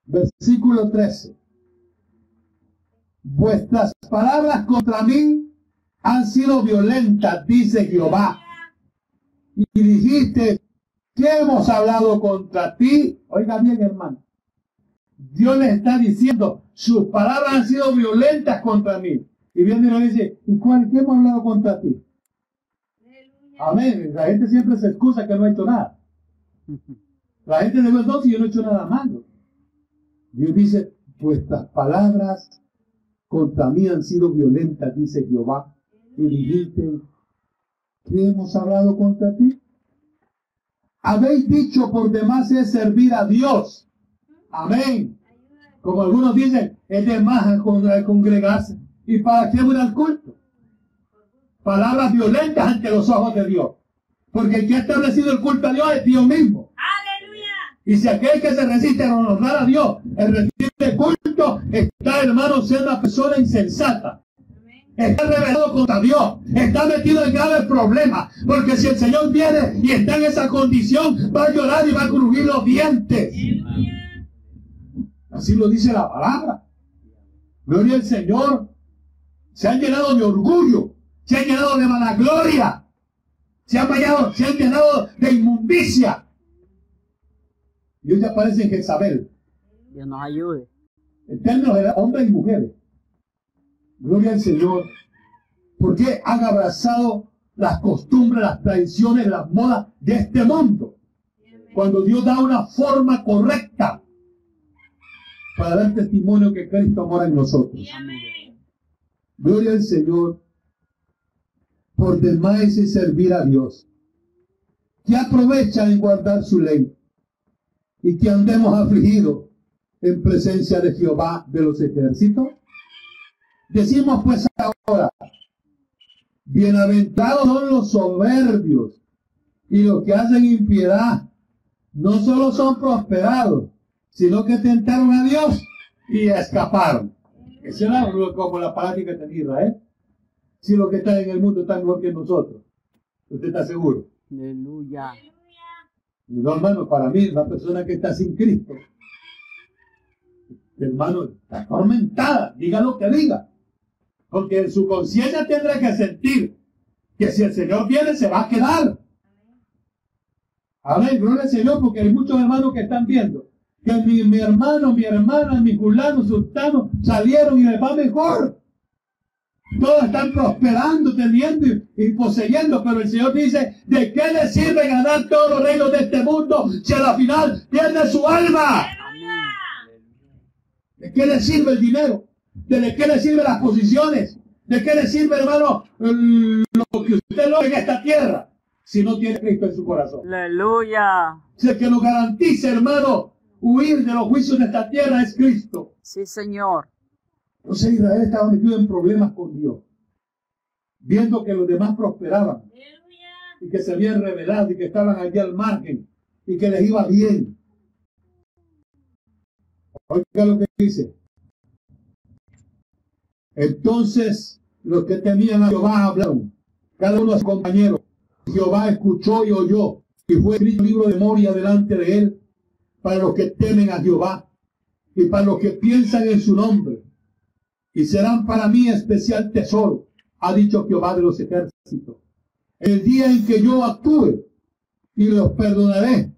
Versículo 13. Vuestras palabras contra mí han sido violentas, dice Jehová. Y dijiste, ¿qué hemos hablado contra ti? Oiga bien, hermano. Dios le está diciendo, sus palabras han sido violentas contra mí. Y viene y le dice, ¿y cuál, qué hemos hablado contra ti? Amén. La gente siempre se excusa que no ha hecho nada. La gente dice, no, si yo no he hecho nada malo. Dios dice, vuestras palabras contra mí han sido violentas, dice Jehová. Y dijiste, ¿qué hemos hablado contra ti? Habéis dicho por demás es servir a Dios. Amén. Como algunos dicen, es de más con- congregarse. ¿Y para qué voy al culto? Palabras violentas ante los ojos de Dios. Porque el que ha establecido el culto a Dios es Dios mismo. Y si aquel que se resiste a honrar a Dios, el reciente culto, está hermano siendo una persona insensata. Está rebelado contra Dios. Está metido en graves problemas. Porque si el Señor viene y está en esa condición, va a llorar y va a crujir los dientes. Así lo dice la palabra. Gloria al Señor. Se han llenado de orgullo. Se han llenado de vanagloria. Se han, llenado, se han llenado de inmundicia. Y hoy ya aparece en Jezabel. Dios nos ayude. En términos de hombres y mujeres. Gloria al Señor. Porque han abrazado las costumbres, las tradiciones, las modas de este mundo. Cuando Dios da una forma correcta para dar testimonio que Cristo mora en nosotros. Gloria al Señor. Por demás es servir a Dios. Que aprovecha en guardar su ley. Y que andemos afligidos en presencia de Jehová de los ejércitos. Decimos pues ahora, bienaventurados son los soberbios y los que hacen impiedad. No solo son prosperados, sino que tentaron a Dios y escaparon. Esa era como la práctica que tenía Israel. Si lo que está en el mundo está mejor que nosotros, ¿usted está seguro? Aleluya. No, hermano, para mí, la persona que está sin Cristo, hermano, está atormentada, diga lo que diga. Porque en su conciencia tendrá que sentir que si el Señor viene, se va a quedar. Amén, gloria al Señor, porque hay muchos hermanos que están viendo que mi, mi hermano, mi hermana, mi fulano, sultano salieron y les va mejor. Todos están prosperando, teniendo y, y, poseyendo, pero el Señor dice, ¿de qué le sirve ganar todos los reinos de este mundo si a la final pierde su alma? ¿De qué le sirve el dinero? ¿De qué le sirven las posiciones? ¿De qué le sirve, hermano, lo que usted logra en esta tierra si no tiene Cristo en su corazón? Aleluya. Si el que nos garantiza, hermano, huir de los juicios de esta tierra es Cristo. Sí, Señor. Entonces Israel estaba metido en problemas con Dios, viendo que los demás prosperaban y que se habían revelado y que estaban allí al margen y que les iba bien. Oiga lo que dice. Entonces los que temían a Jehová hablaron, cada uno a su compañero. Jehová escuchó y oyó, y fue escrito libro de memoria delante de él, para los que temen a Jehová y para los que piensan en su nombre. Y serán para mí especial tesoro, ha dicho Jehová de los ejércitos. El día en que yo actúe y los perdonaré,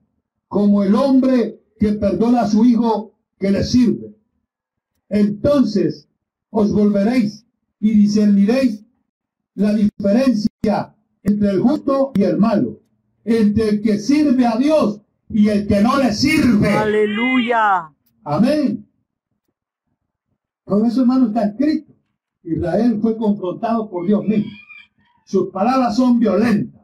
como el hombre que perdona a su hijo que le sirve. Entonces os volveréis y discerniréis la diferencia entre el justo y el malo, entre el que sirve a Dios y el que no le sirve. Aleluya. Amén. Todo eso, hermano, está escrito. Israel fue confrontado por Dios mismo. Sus palabras son violentas.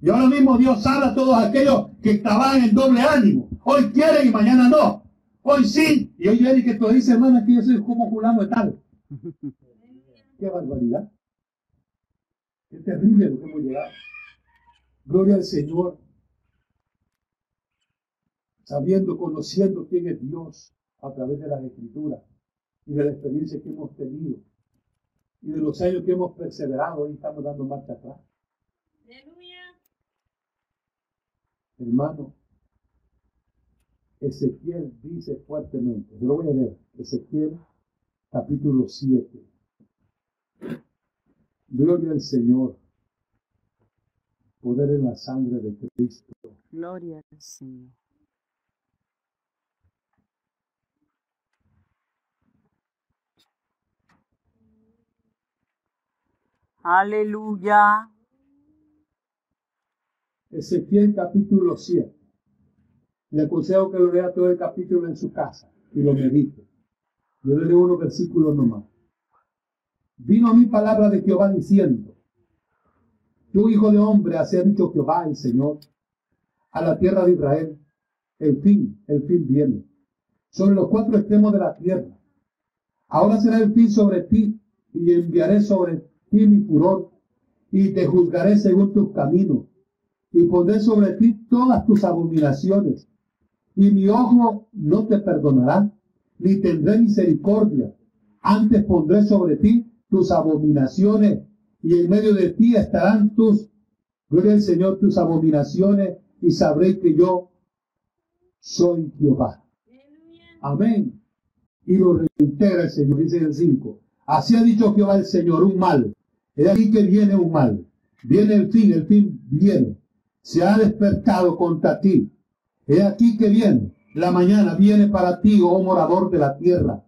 Y ahora mismo Dios habla a todos aquellos que estaban en doble ánimo. Hoy quieren y mañana no. Hoy sí. Y hoy viene que tú dices, hermano, que yo soy como fulano de tal. Qué barbaridad. Qué terrible lo que hemos llegado. Gloria al Señor. Sabiendo, conociendo quién es Dios a través de las escrituras y de la experiencia que hemos tenido y de los años que hemos perseverado, hoy estamos dando marcha atrás. Hermano, Ezequiel dice fuertemente, yo lo voy a leer, Ezequiel capítulo 7. Gloria al Señor. Poder en la sangre de Cristo. Gloria al Señor. Aleluya. Ezequiel capítulo 7. Le aconsejo que lo lea todo el capítulo en su casa y lo medite. Yo le leo unos versículos nomás. Vino a mí palabra de Jehová diciendo, tu hijo de hombre, así ha dicho Jehová el Señor, a la tierra de Israel, el fin, el fin viene, sobre los cuatro extremos de la tierra. Ahora será el fin sobre ti, y enviaré sobre ti mi furor, y te juzgaré según tus caminos, y pondré sobre ti todas tus abominaciones, y mi ojo no te perdonará, ni tendré misericordia. Antes pondré sobre ti tus abominaciones, y en medio de ti estarán tus, gloria al Señor, tus abominaciones, y sabréis que yo soy Jehová. Amén. Y lo reitera el Señor, dice el 5. Así ha dicho Jehová el Señor, un mal. Es aquí que viene un mal. Viene el fin, el fin viene. Se ha despertado contra ti. He aquí que viene. La mañana viene para ti, oh morador de la tierra.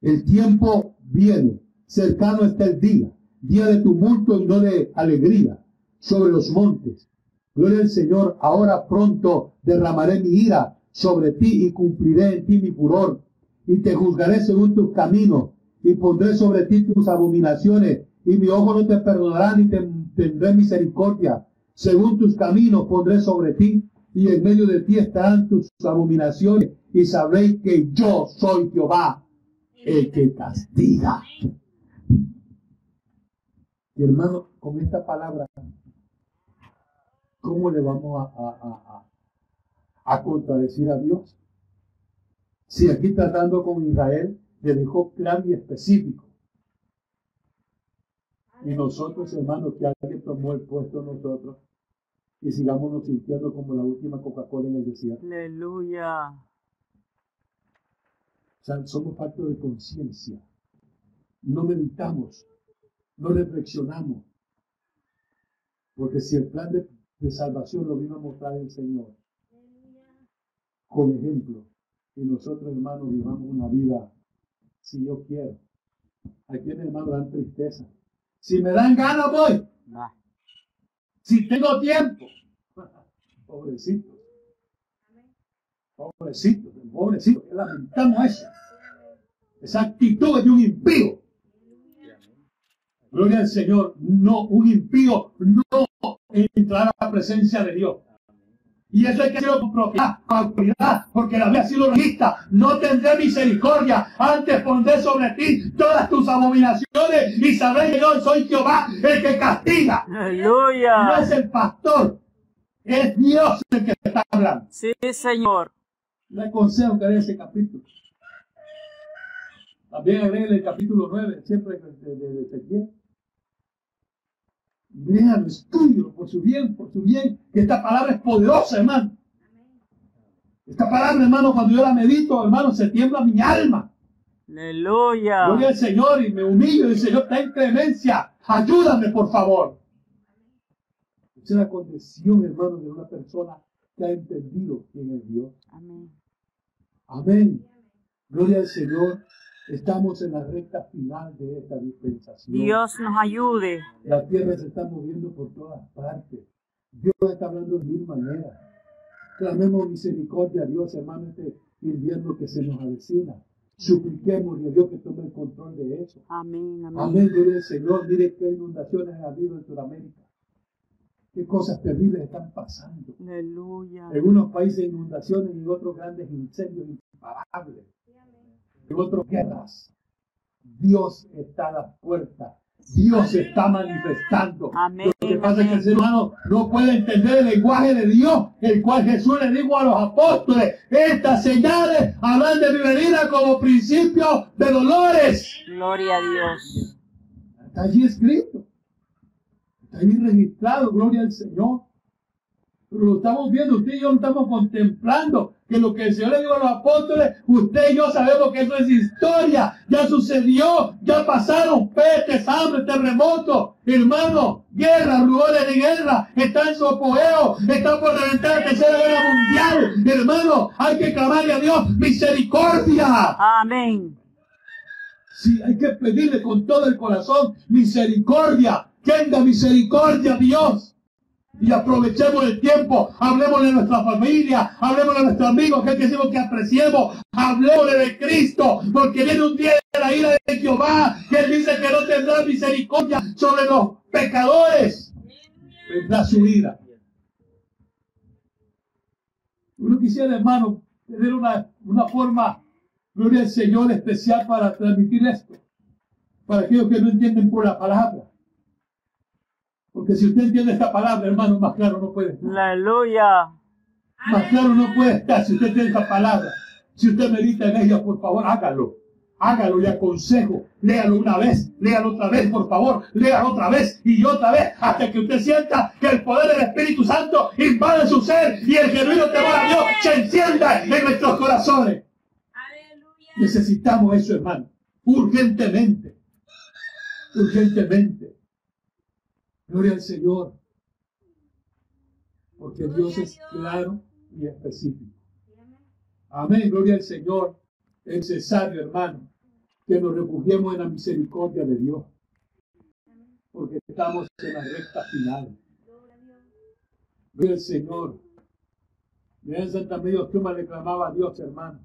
El tiempo viene. Cercano está el día. Día de tumulto y no de alegría. Sobre los montes. Gloria al Señor. Ahora pronto derramaré mi ira sobre ti y cumpliré en ti mi furor. Y te juzgaré según tus caminos. Y pondré sobre ti tus abominaciones. Y mi ojo no te perdonará ni te tendré misericordia. Según tus caminos pondré sobre ti y en medio de ti estarán tus abominaciones, y sabréis que yo soy Jehová, el que castiga. Y hermano, con esta palabra, ¿cómo le vamos a, contradecir a Dios? Si aquí tratando con Israel, le dejó claro y específico. Y nosotros, hermanos, que alguien tomó el puesto nosotros, y sigámonos sintiendo como la última Coca-Cola en el desierto. Aleluya. O sea, somos parte de conciencia. No meditamos, no reflexionamos. Porque si el plan de, de, salvación lo vino a mostrar el Señor, con ejemplo, y nosotros, hermanos, vivamos una vida, si yo quiero. Aquí en hermano dan tristeza. Si me dan ganas, voy. Si tengo tiempo. Pobrecito. Pobrecito, pobrecito. Lamentamos eso. Esa actitud de un impío. Gloria al Señor. No, un impío no entrará a la presencia de Dios. Y eso hay que hacerlo con propiedad, con autoridad, porque la Biblia ha sido lista. No tendré misericordia, antes pondré sobre ti todas tus abominaciones y sabré que yo soy Jehová, el que castiga. Aleluya. No es el pastor, es Dios el que está hablando. Sí, Señor. Le aconsejo que lea ese capítulo. También en el capítulo 9, siempre de, de, Ezequiel. Léalo, estudio por su bien, por su bien, que esta palabra es poderosa, hermano. Esta palabra, hermano, cuando yo la medito, hermano, se tiembla mi alma. Aleluya. Gloria al Señor y me humillo y el Señor, ten clemencia. Ayúdame, por favor. Esa es la condición, hermano, de una persona que ha entendido quién es Dios. Amén. Amén. Gloria al Señor. Estamos en la recta final de esta dispensación. Dios nos ayude. La tierra se está moviendo por todas partes. Dios está hablando de mil maneras. Clamemos misericordia a Dios, hermano, este invierno que se nos avecina. Supliquemos a Dios que tome el control de eso. Amén, amén. Amén, gloria al Señor. Mire qué inundaciones ha habido en Sudamérica. Qué cosas terribles están pasando. Aleluya. En unos países inundaciones y en otros grandes incendios imparables en otras guerras. Dios está a la puerta. Dios está manifestando. Amén, Lo que pasa es que el ser humano no puede entender el lenguaje de Dios, el cual Jesús le dijo a los apóstoles, estas señales hablan de mi venida como principio de dolores. Gloria a Dios. Está allí escrito. Está allí registrado, gloria al Señor. Pero lo estamos viendo, usted y yo lo estamos contemplando que lo que el Señor le dijo a los apóstoles, usted y yo sabemos que eso es historia, ya sucedió, ya pasaron pestes, hambre, terremotos, hermano, guerra, rumores de guerra, está en su apogeo, está por reventar la tercera guerra mundial, hermano, hay que clamarle a Dios misericordia. Amén. Sí, hay que pedirle con todo el corazón misericordia, tenga misericordia Dios y aprovechemos el tiempo, hablemos de nuestra familia, hablemos de nuestros amigos, que decimos que apreciemos, hablemos de Cristo, porque viene un día de la ira de Jehová, que él dice que no tendrá misericordia sobre los pecadores, vendrá su ira. Uno quisiera, hermano, tener una, una forma, gloria al Señor, especial para transmitir esto, para aquellos que no entienden por la palabra. Porque si usted entiende esta palabra, hermano, más claro no puede. Aleluya. Más claro no puede estar si usted tiene esa palabra. Si usted medita en ella, por favor, hágalo. Hágalo, le aconsejo. Léalo una vez, léalo otra vez, por favor. Léalo otra vez y otra vez hasta que usted sienta que el poder del Espíritu Santo invade su ser y el genuino temor a Dios se encienda en nuestros corazones. Necesitamos eso, hermano. Urgentemente. Urgentemente. Gloria al Señor. Porque Dios es claro y específico. Amén. Gloria al Señor. Es necesario, hermano, que nos refugiemos en la misericordia de Dios. Porque estamos en la recta final. Gloria al Señor. en Santa Medio Tuma le clamaba a Dios, hermano.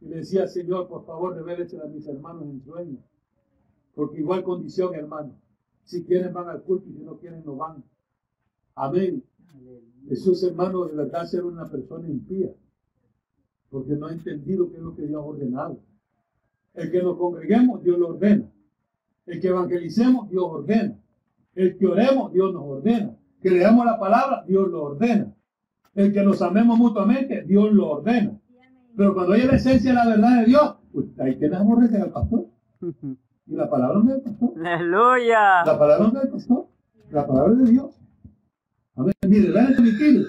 Y le decía, Señor, por favor, revélese a mis hermanos en sueño. Porque igual condición, hermano. Si quieren van al culto y si no quieren no van. Amén. Esos hermanos de verdad ser una persona impía. Porque no ha entendido qué es lo que Dios ha ordenado. El que nos congreguemos, Dios lo ordena. El que evangelicemos, Dios ordena. El que oremos, Dios nos ordena. Que leamos la palabra, Dios lo ordena. El que nos amemos mutuamente, Dios lo ordena. Pero cuando hay la esencia de la verdad de Dios, pues ahí tenemos que al pastor. Y la palabra no es del pastor. Aleluya. La palabra no es del pastor. La palabra es de Dios. A ver, mire, vean el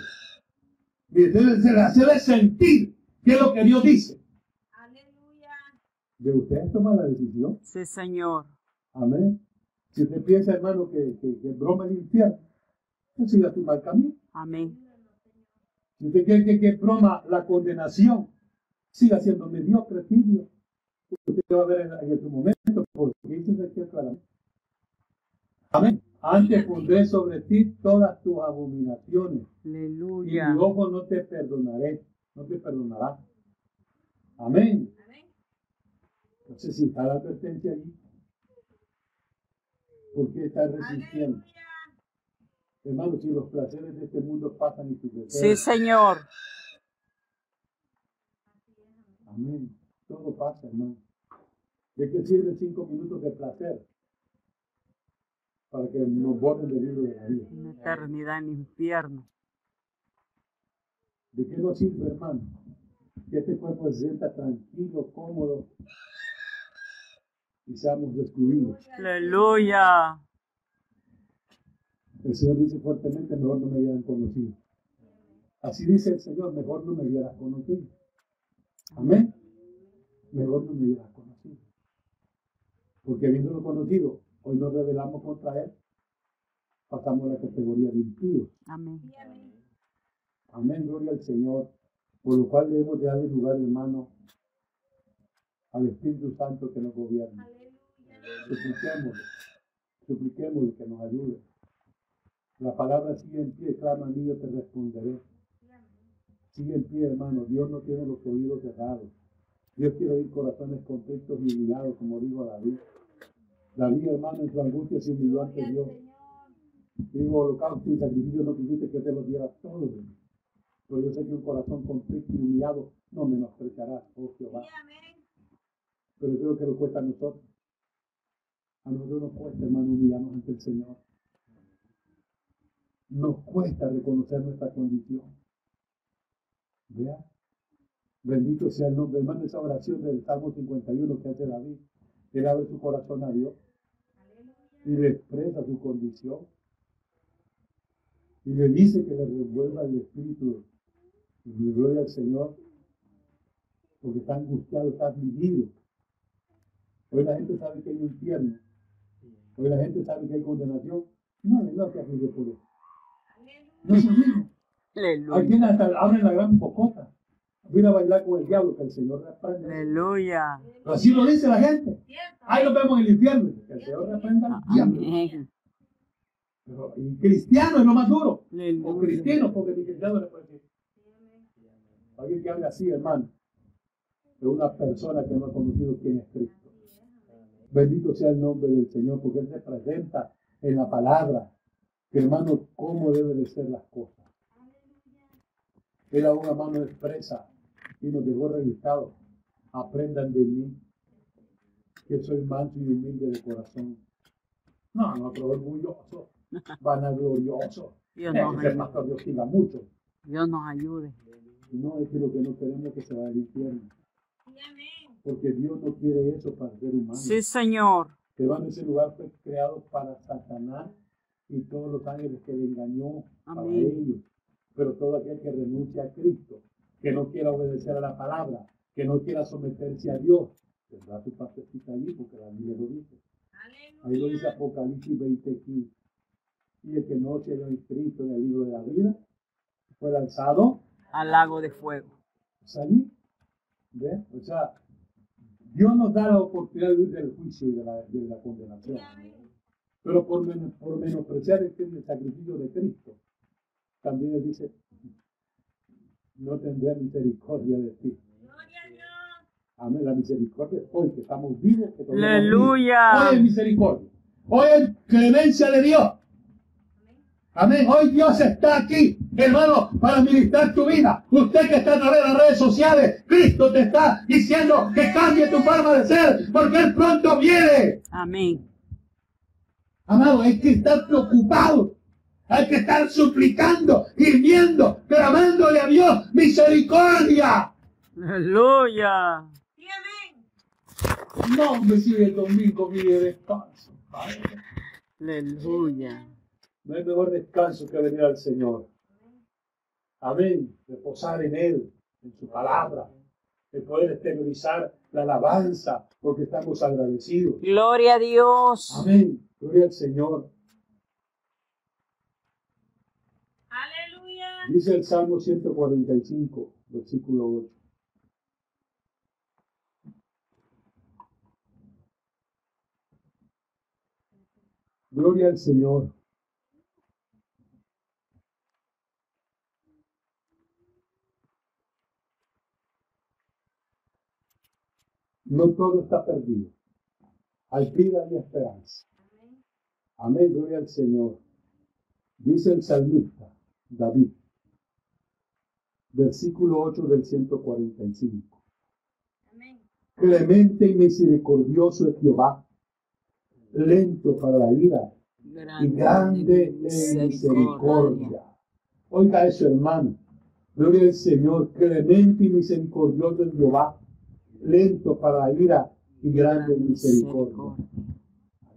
Mire, se le hace sentir qué es lo que Dios dice. Aleluya. De usted toma la decisión. Sí, Señor. Amén. Si usted piensa, hermano, que, que, que broma el infierno, pues siga tu mal camino. Amén. Si usted quiere que, que broma la condenación, siga siendo mediocre, tibio. Usted va a ver en, en su momento, porque dice aquí claramente. Amén. Antes pondré sobre ti todas tus abominaciones. Aleluya. Y mi ojo no te perdonaré, no te perdonará. Amén. No sé si está la advertencia allí. ¿Por qué estás resistiendo? Hermano, si los placeres de este mundo pasan y tus deseos. Sí, Señor. Amén. Todo pasa, hermano. ¿De qué sirve cinco minutos de placer? Para que nos borren del libro de la vida. Una eternidad en infierno. ¿De qué nos sirve, hermano? Que este cuerpo se sienta tranquilo, cómodo y seamos descubiertos. Aleluya. El Señor dice fuertemente, mejor no me hubieran conocido. Así dice el Señor, mejor no me hubieras conocido. Amén. Mejor no me hubieras conocido. Porque habiéndolo conocido, hoy nos revelamos contra Él. Pasamos a la categoría de impíos. Amén. Amén, gloria al Señor. Por lo cual debemos de darle lugar, hermano, al Espíritu Santo que nos gobierna. Supliquémosle, supliquémosle que nos ayude. La palabra sigue en pie, clama a mí, yo te responderé. Sigue en pie, hermano. Dios no tiene los oídos cerrados. Dios quiere oír corazones contentos y humillados, como dijo David. David, hermano, en su angustia se humilló ante Dios. Digo, holocausto y sacrificio no quisiste que te lo diera todo. Pero yo sé que un corazón contrito y humillado no menospreciará, oh Jehová. Pero es lo que nos cuesta a nosotros. A nosotros nos cuesta, hermano, humillarnos ante el Señor. Nos cuesta reconocer nuestra condición. Vea. Bendito sea el nombre. Hermano, esa oración del Salmo 51 que hace David. Él abre su corazón a Dios. Y le expresa su condición. Y le dice que le revuelva el espíritu. Y le gloria al Señor. Porque está angustiado, está afligido. Hoy la gente sabe que hay infierno. Hoy la gente sabe que hay condenación. No, no se aflige por eso. No se quienes hasta abren la gran bocota. A bailar con el diablo, que el Señor reprenda. Aleluya. Pero así lo dice la gente. Ahí lo vemos en el infierno. Que el Señor reprenda al diablo. Pero, y cristiano es lo más duro. O cristiano, porque ni cristiano le puede decir. Alguien que hable así, hermano. De una persona que no ha conocido quién es Cristo. Bendito sea el nombre del Señor, porque Él se presenta en la palabra. Que, hermano, cómo deben de ser las cosas. Él aún a mano expresa y nos dejó registrado. Aprendan de mí, que soy manso y humilde de corazón. No, no, pero orgulloso, vanaglorioso. Dios Eh, nos pastor Dios mucho. Dios nos ayude. No, es que lo que no queremos es que se vaya al infierno. Porque Dios no quiere eso para el ser humano. Sí, Señor. Que van ese lugar fue creado para Satanás y todos los ángeles que le engañó para Amén. ellos. Pero todo aquel que renuncia a Cristo, que no quiera obedecer a la palabra, que no quiera someterse a Dios, tendrá su partecita allí porque la Biblia lo dice. Ahí lo dice Apocalipsis 20 aquí. Y el que no se haya inscrito en el libro de la vida fue lanzado Al lago de fuego. salir. ¿Ve? O sea, Dios nos da la oportunidad de huir del juicio y de la, de la condenación. Pero por, men- por menospreciar el, el sacrificio de Cristo, también Él dice, no tendré misericordia de ti. Amén. La misericordia es hoy que estamos vivos. Que. Aleluya. Hoy es misericordia. Hoy es clemencia de Dios. Amén. Hoy Dios está aquí, hermano, para ministrar tu vida. Usted que está a través de las redes sociales, Cristo te está diciendo que cambie tu forma de ser, porque Él pronto viene. Amén. Amado, hay que estar preocupado. Hay que estar suplicando, gimiendo, clamándole a Dios misericordia. Aleluya. No me sigue domingo, mi descanso. Padre. Aleluya. No hay mejor descanso que venir al Señor. Amén. Reposar en Él, en su palabra. El poder exteriorizar la alabanza porque estamos agradecidos. Gloria a Dios. Amén. Gloria al Señor. Dice el Salmo 145, versículo 8. Gloria al Señor. No todo está perdido. Hay vida y esperanza. Amén, gloria al Señor. Dice el salmista David, versículo 8 del 145. Clemente y misericordioso es Jehová, lento para la ira y grande en misericordia. Oiga eso, hermano. Gloria al Señor, clemente y misericordioso es Jehová, lento para la ira y grande en misericordia.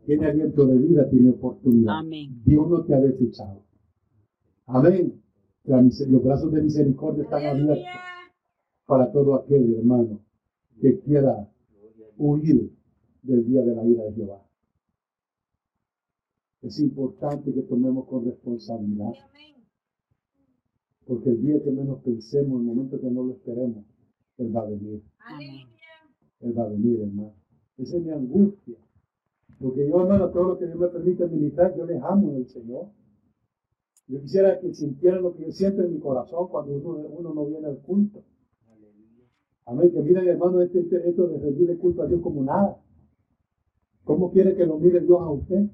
Tiene aliento de vida, tiene oportunidad. Amén. Dios no te ha desechado. Amén. La los brazos de misericordia están abiertos para todo aquel hermano que quiera huir del día de la ira de Jehová. Es importante que tomemos con responsabilidad, porque el día que menos pensemos, el momento que no lo esperemos, Él va a venir. Él va a venir, hermano. Esa es mi angustia. Porque yo, hermano, todo lo que Dios me permite ministrar, yo les amo en el Señor. Yo quisiera que sintieran lo que yo siento en mi corazón cuando uno, uno no viene al culto. Amén. Que miren, hermano, este, este- esto de rendirle culpa a Dios como nada. ¿Cómo quiere que lo mire Dios a usted?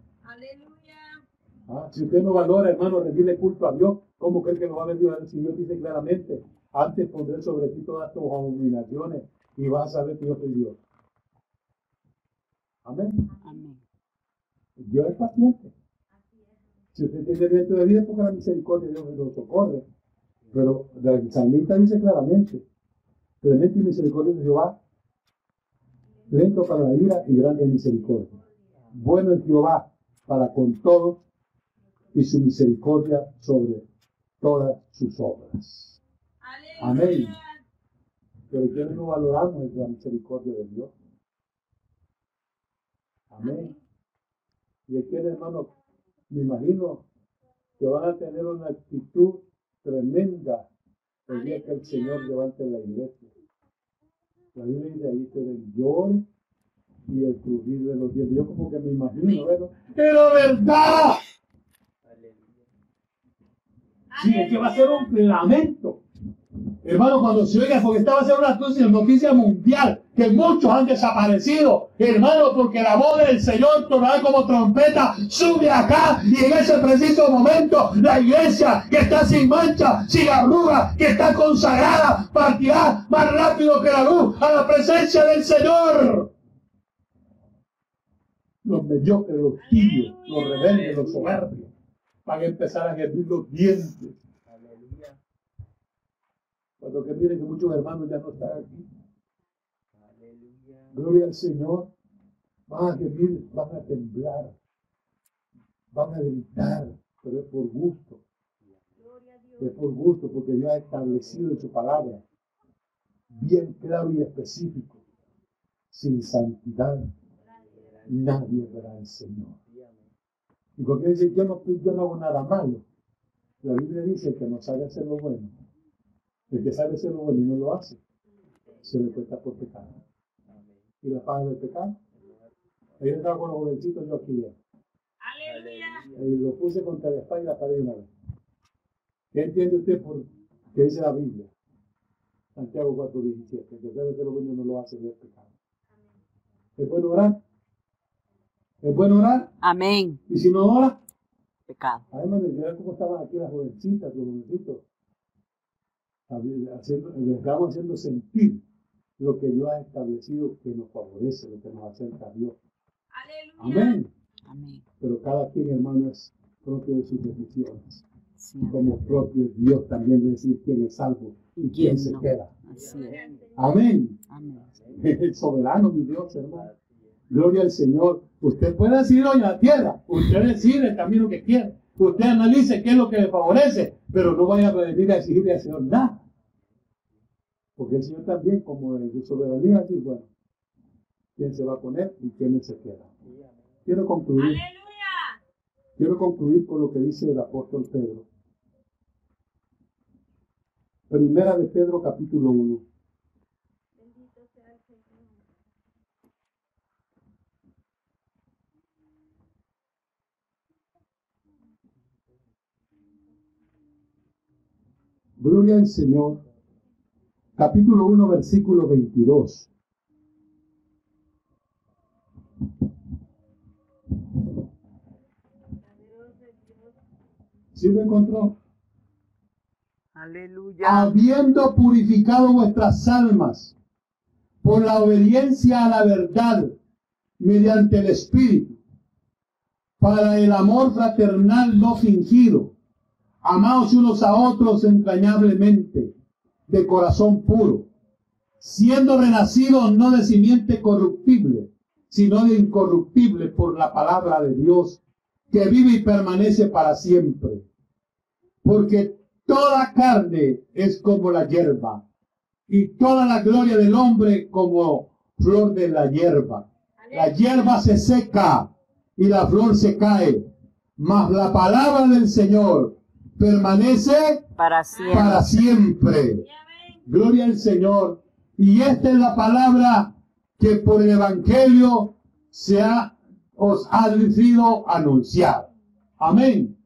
Ah, si usted no valora, hermano, rendirle culpa a Dios, ¿cómo cree que lo va a ver Dios? Si Dios dice claramente, antes pondré sobre ti todas tus abominaciones y vas a saber que yo soy Dios. Amén. Amén. Dios es paciente. Si usted tiene viento de vida, porque la misericordia de Dios lo socorre. Pero el salmista dice claramente, clemente y misericordioso es Jehová, lento para la ira y grande misericordia. Bueno es Jehová para con todos y su misericordia sobre todas sus obras. Amén. Pero quienes no valoramos la misericordia de Dios. Amén. Y aquí, hermano, me imagino que van a tener una actitud tremenda el día que el Señor levante la iglesia. La Biblia dice ahí se el lloro y el crujir de los dientes. Yo como que me imagino, ¿verdad? ¡Pero verdad! Sí, es que va a ser un lamento. Hermano, cuando se oiga, porque esta va a ser una noticia- mundial, que muchos han desaparecido. Hermano, porque la voz del Señor tornará como trompeta, sube acá y en ese preciso momento la iglesia que está sin mancha, sin arruga, que está consagrada, partirá más rápido que la luz a la presencia del Señor. Los mediocres, los tibios, los rebeldes, los soberbios, van a empezar a hervir los dientes. Lo que miren que muchos hermanos ya no están aquí. Gloria al Señor. Van a gemir, van a temblar, van a gritar, pero es por gusto. Es por gusto, porque Dios ha establecido en su palabra, bien claro y específico, sin santidad, nadie verá al Señor. Y porque dice, yo no, yo no hago nada malo. La Biblia dice que no sabe hacer lo bueno. El que sabe hacer lo bueno y no lo hace, se le cuenta por pecado. ¿Y la paga del pecado? Ahí estaba con los jovencitos yo aquí. Aleluya. Y lo puse contra la espalda y la pared una vez. ¿Qué entiende usted por qué dice la Biblia? Santiago 4:17. El que sabe hacer lo bueno y no lo hace, es pecado. ¿Es bueno orar? ¿Es bueno orar? Amén. ¿Y si no ora? Pecado. Además, mira cómo estaban aquí las jovencitas, los jovencitos. Haciendo, les estamos haciendo sentir lo que Dios ha establecido que nos favorece, lo que nos acerca a Dios. Amén. Amén. Pero cada quien, hermano, es propio de sus decisiones. Como propio Dios también de decir quién es salvo y quién, se queda. Así es. Amén. Amén. El soberano, mi Dios, hermano. Gloria al Señor. Usted puede decir hoy a la tierra. Usted decide el camino que quiere. Usted analice qué es lo que le favorece. Pero no vaya a venir a exigirle al Señor nada. Porque el Señor también, como en su soberanía, dice, bueno, quién se va con él y quién se queda. Quiero concluir. Quiero concluir con lo que dice el apóstol Pedro. Primera de Pedro capítulo 1. Gloria al Señor. Capítulo 1, versículo 22. ¿Sí lo encontró? Aleluya. Habiendo purificado vuestras almas por la obediencia a la verdad mediante el Espíritu, para el amor fraternal no fingido, amados unos a otros entrañablemente, de corazón puro, siendo renacidos no de simiente corruptible, sino de incorruptible por la palabra de Dios, que vive y permanece para siempre. Porque toda carne es como la hierba, y toda la gloria del hombre como flor de la hierba. La hierba se seca y la flor se cae, mas la palabra del Señor permanece para siempre. Para siempre. Gloria al Señor. Y esta es la palabra que por el Evangelio se ha, os ha sido anunciar. Amén.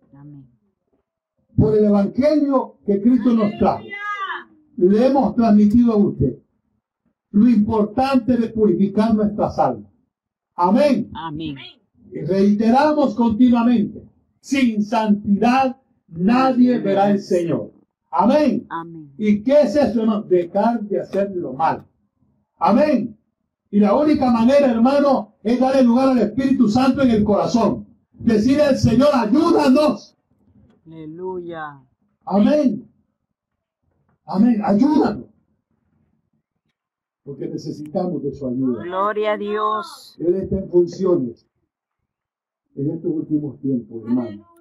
Por el Evangelio que Cristo nos trajo. Le hemos transmitido a usted lo importante de purificar nuestras almas. Amén. Amén. Y reiteramos continuamente, sin santidad nadie verá al Señor. Amén. Amén. ¿Y qué es eso? No? Dejar de hacer lo mal. Amén. Y la única manera, hermano, es darle lugar al Espíritu Santo en el corazón. Decirle al Señor, ayúdanos. Aleluya. Amén. Amén. Ayúdanos. Porque necesitamos de su ayuda. Gloria a Dios. Él está en funciones en estos últimos tiempos, hermano.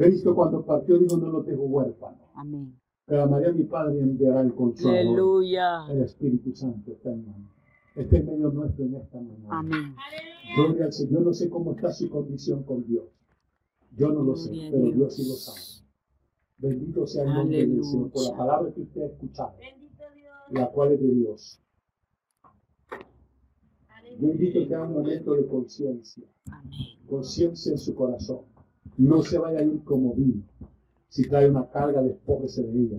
Cristo cuando partió dijo, no lo dejo huérfano. Amén. Pero a María mi Padre enviará el consuelo. Aleluya. El Espíritu Santo está en mano. Está en medio nuestro en esta mañana. Amén. Gloria al Señor. Yo no sé cómo está su condición con Dios. Yo no lo sé, Gloria pero Dios. Dios sí lo sabe. Bendito sea el nombre del Señor por la palabra que usted ha escuchado, la cual es de Dios. Yo invito que haga un momento de conciencia, Amén. conciencia en su corazón. No se vaya a ir como vino. Si trae una carga, despójese de ella.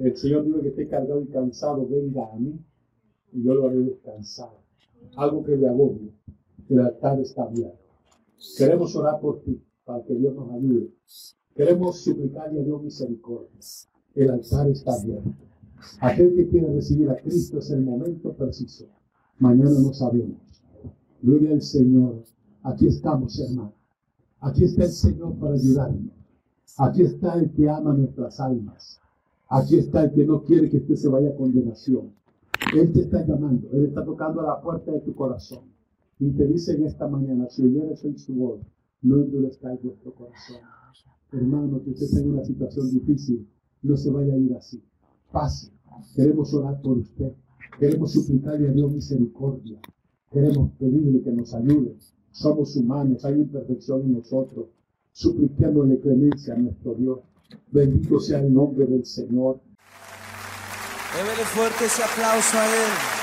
El Señor dijo que esté cargado y cansado, venga a mí y yo lo haré descansar. Algo que le agobie. El altar está abierto. Queremos orar por ti para que Dios nos ayude. Queremos suplicarle a Dios misericordia. El altar está abierto. Aquel que quiere recibir a Cristo es el momento preciso. Mañana no sabemos. Gloria al Señor. Aquí estamos, hermano. Aquí está el Señor para ayudarnos. Aquí está el que ama nuestras almas. Aquí está el que no quiere que usted se vaya a condenación. Él te está llamando, Él está tocando a la puerta de tu corazón. Y te dice en esta mañana, si oyeres hoy su voz, no endurezcáis vuestro corazón. Hermano, que usted está en una situación difícil, no se vaya a ir así. Pase. Queremos orar por usted. Queremos suplicarle a Dios misericordia. Queremos pedirle que nos ayude. Somos humanos, hay imperfección en nosotros. Supliquémosle clemencia a nuestro Dios. Bendito sea el nombre del Señor. Démele fuerte ese aplauso a Él.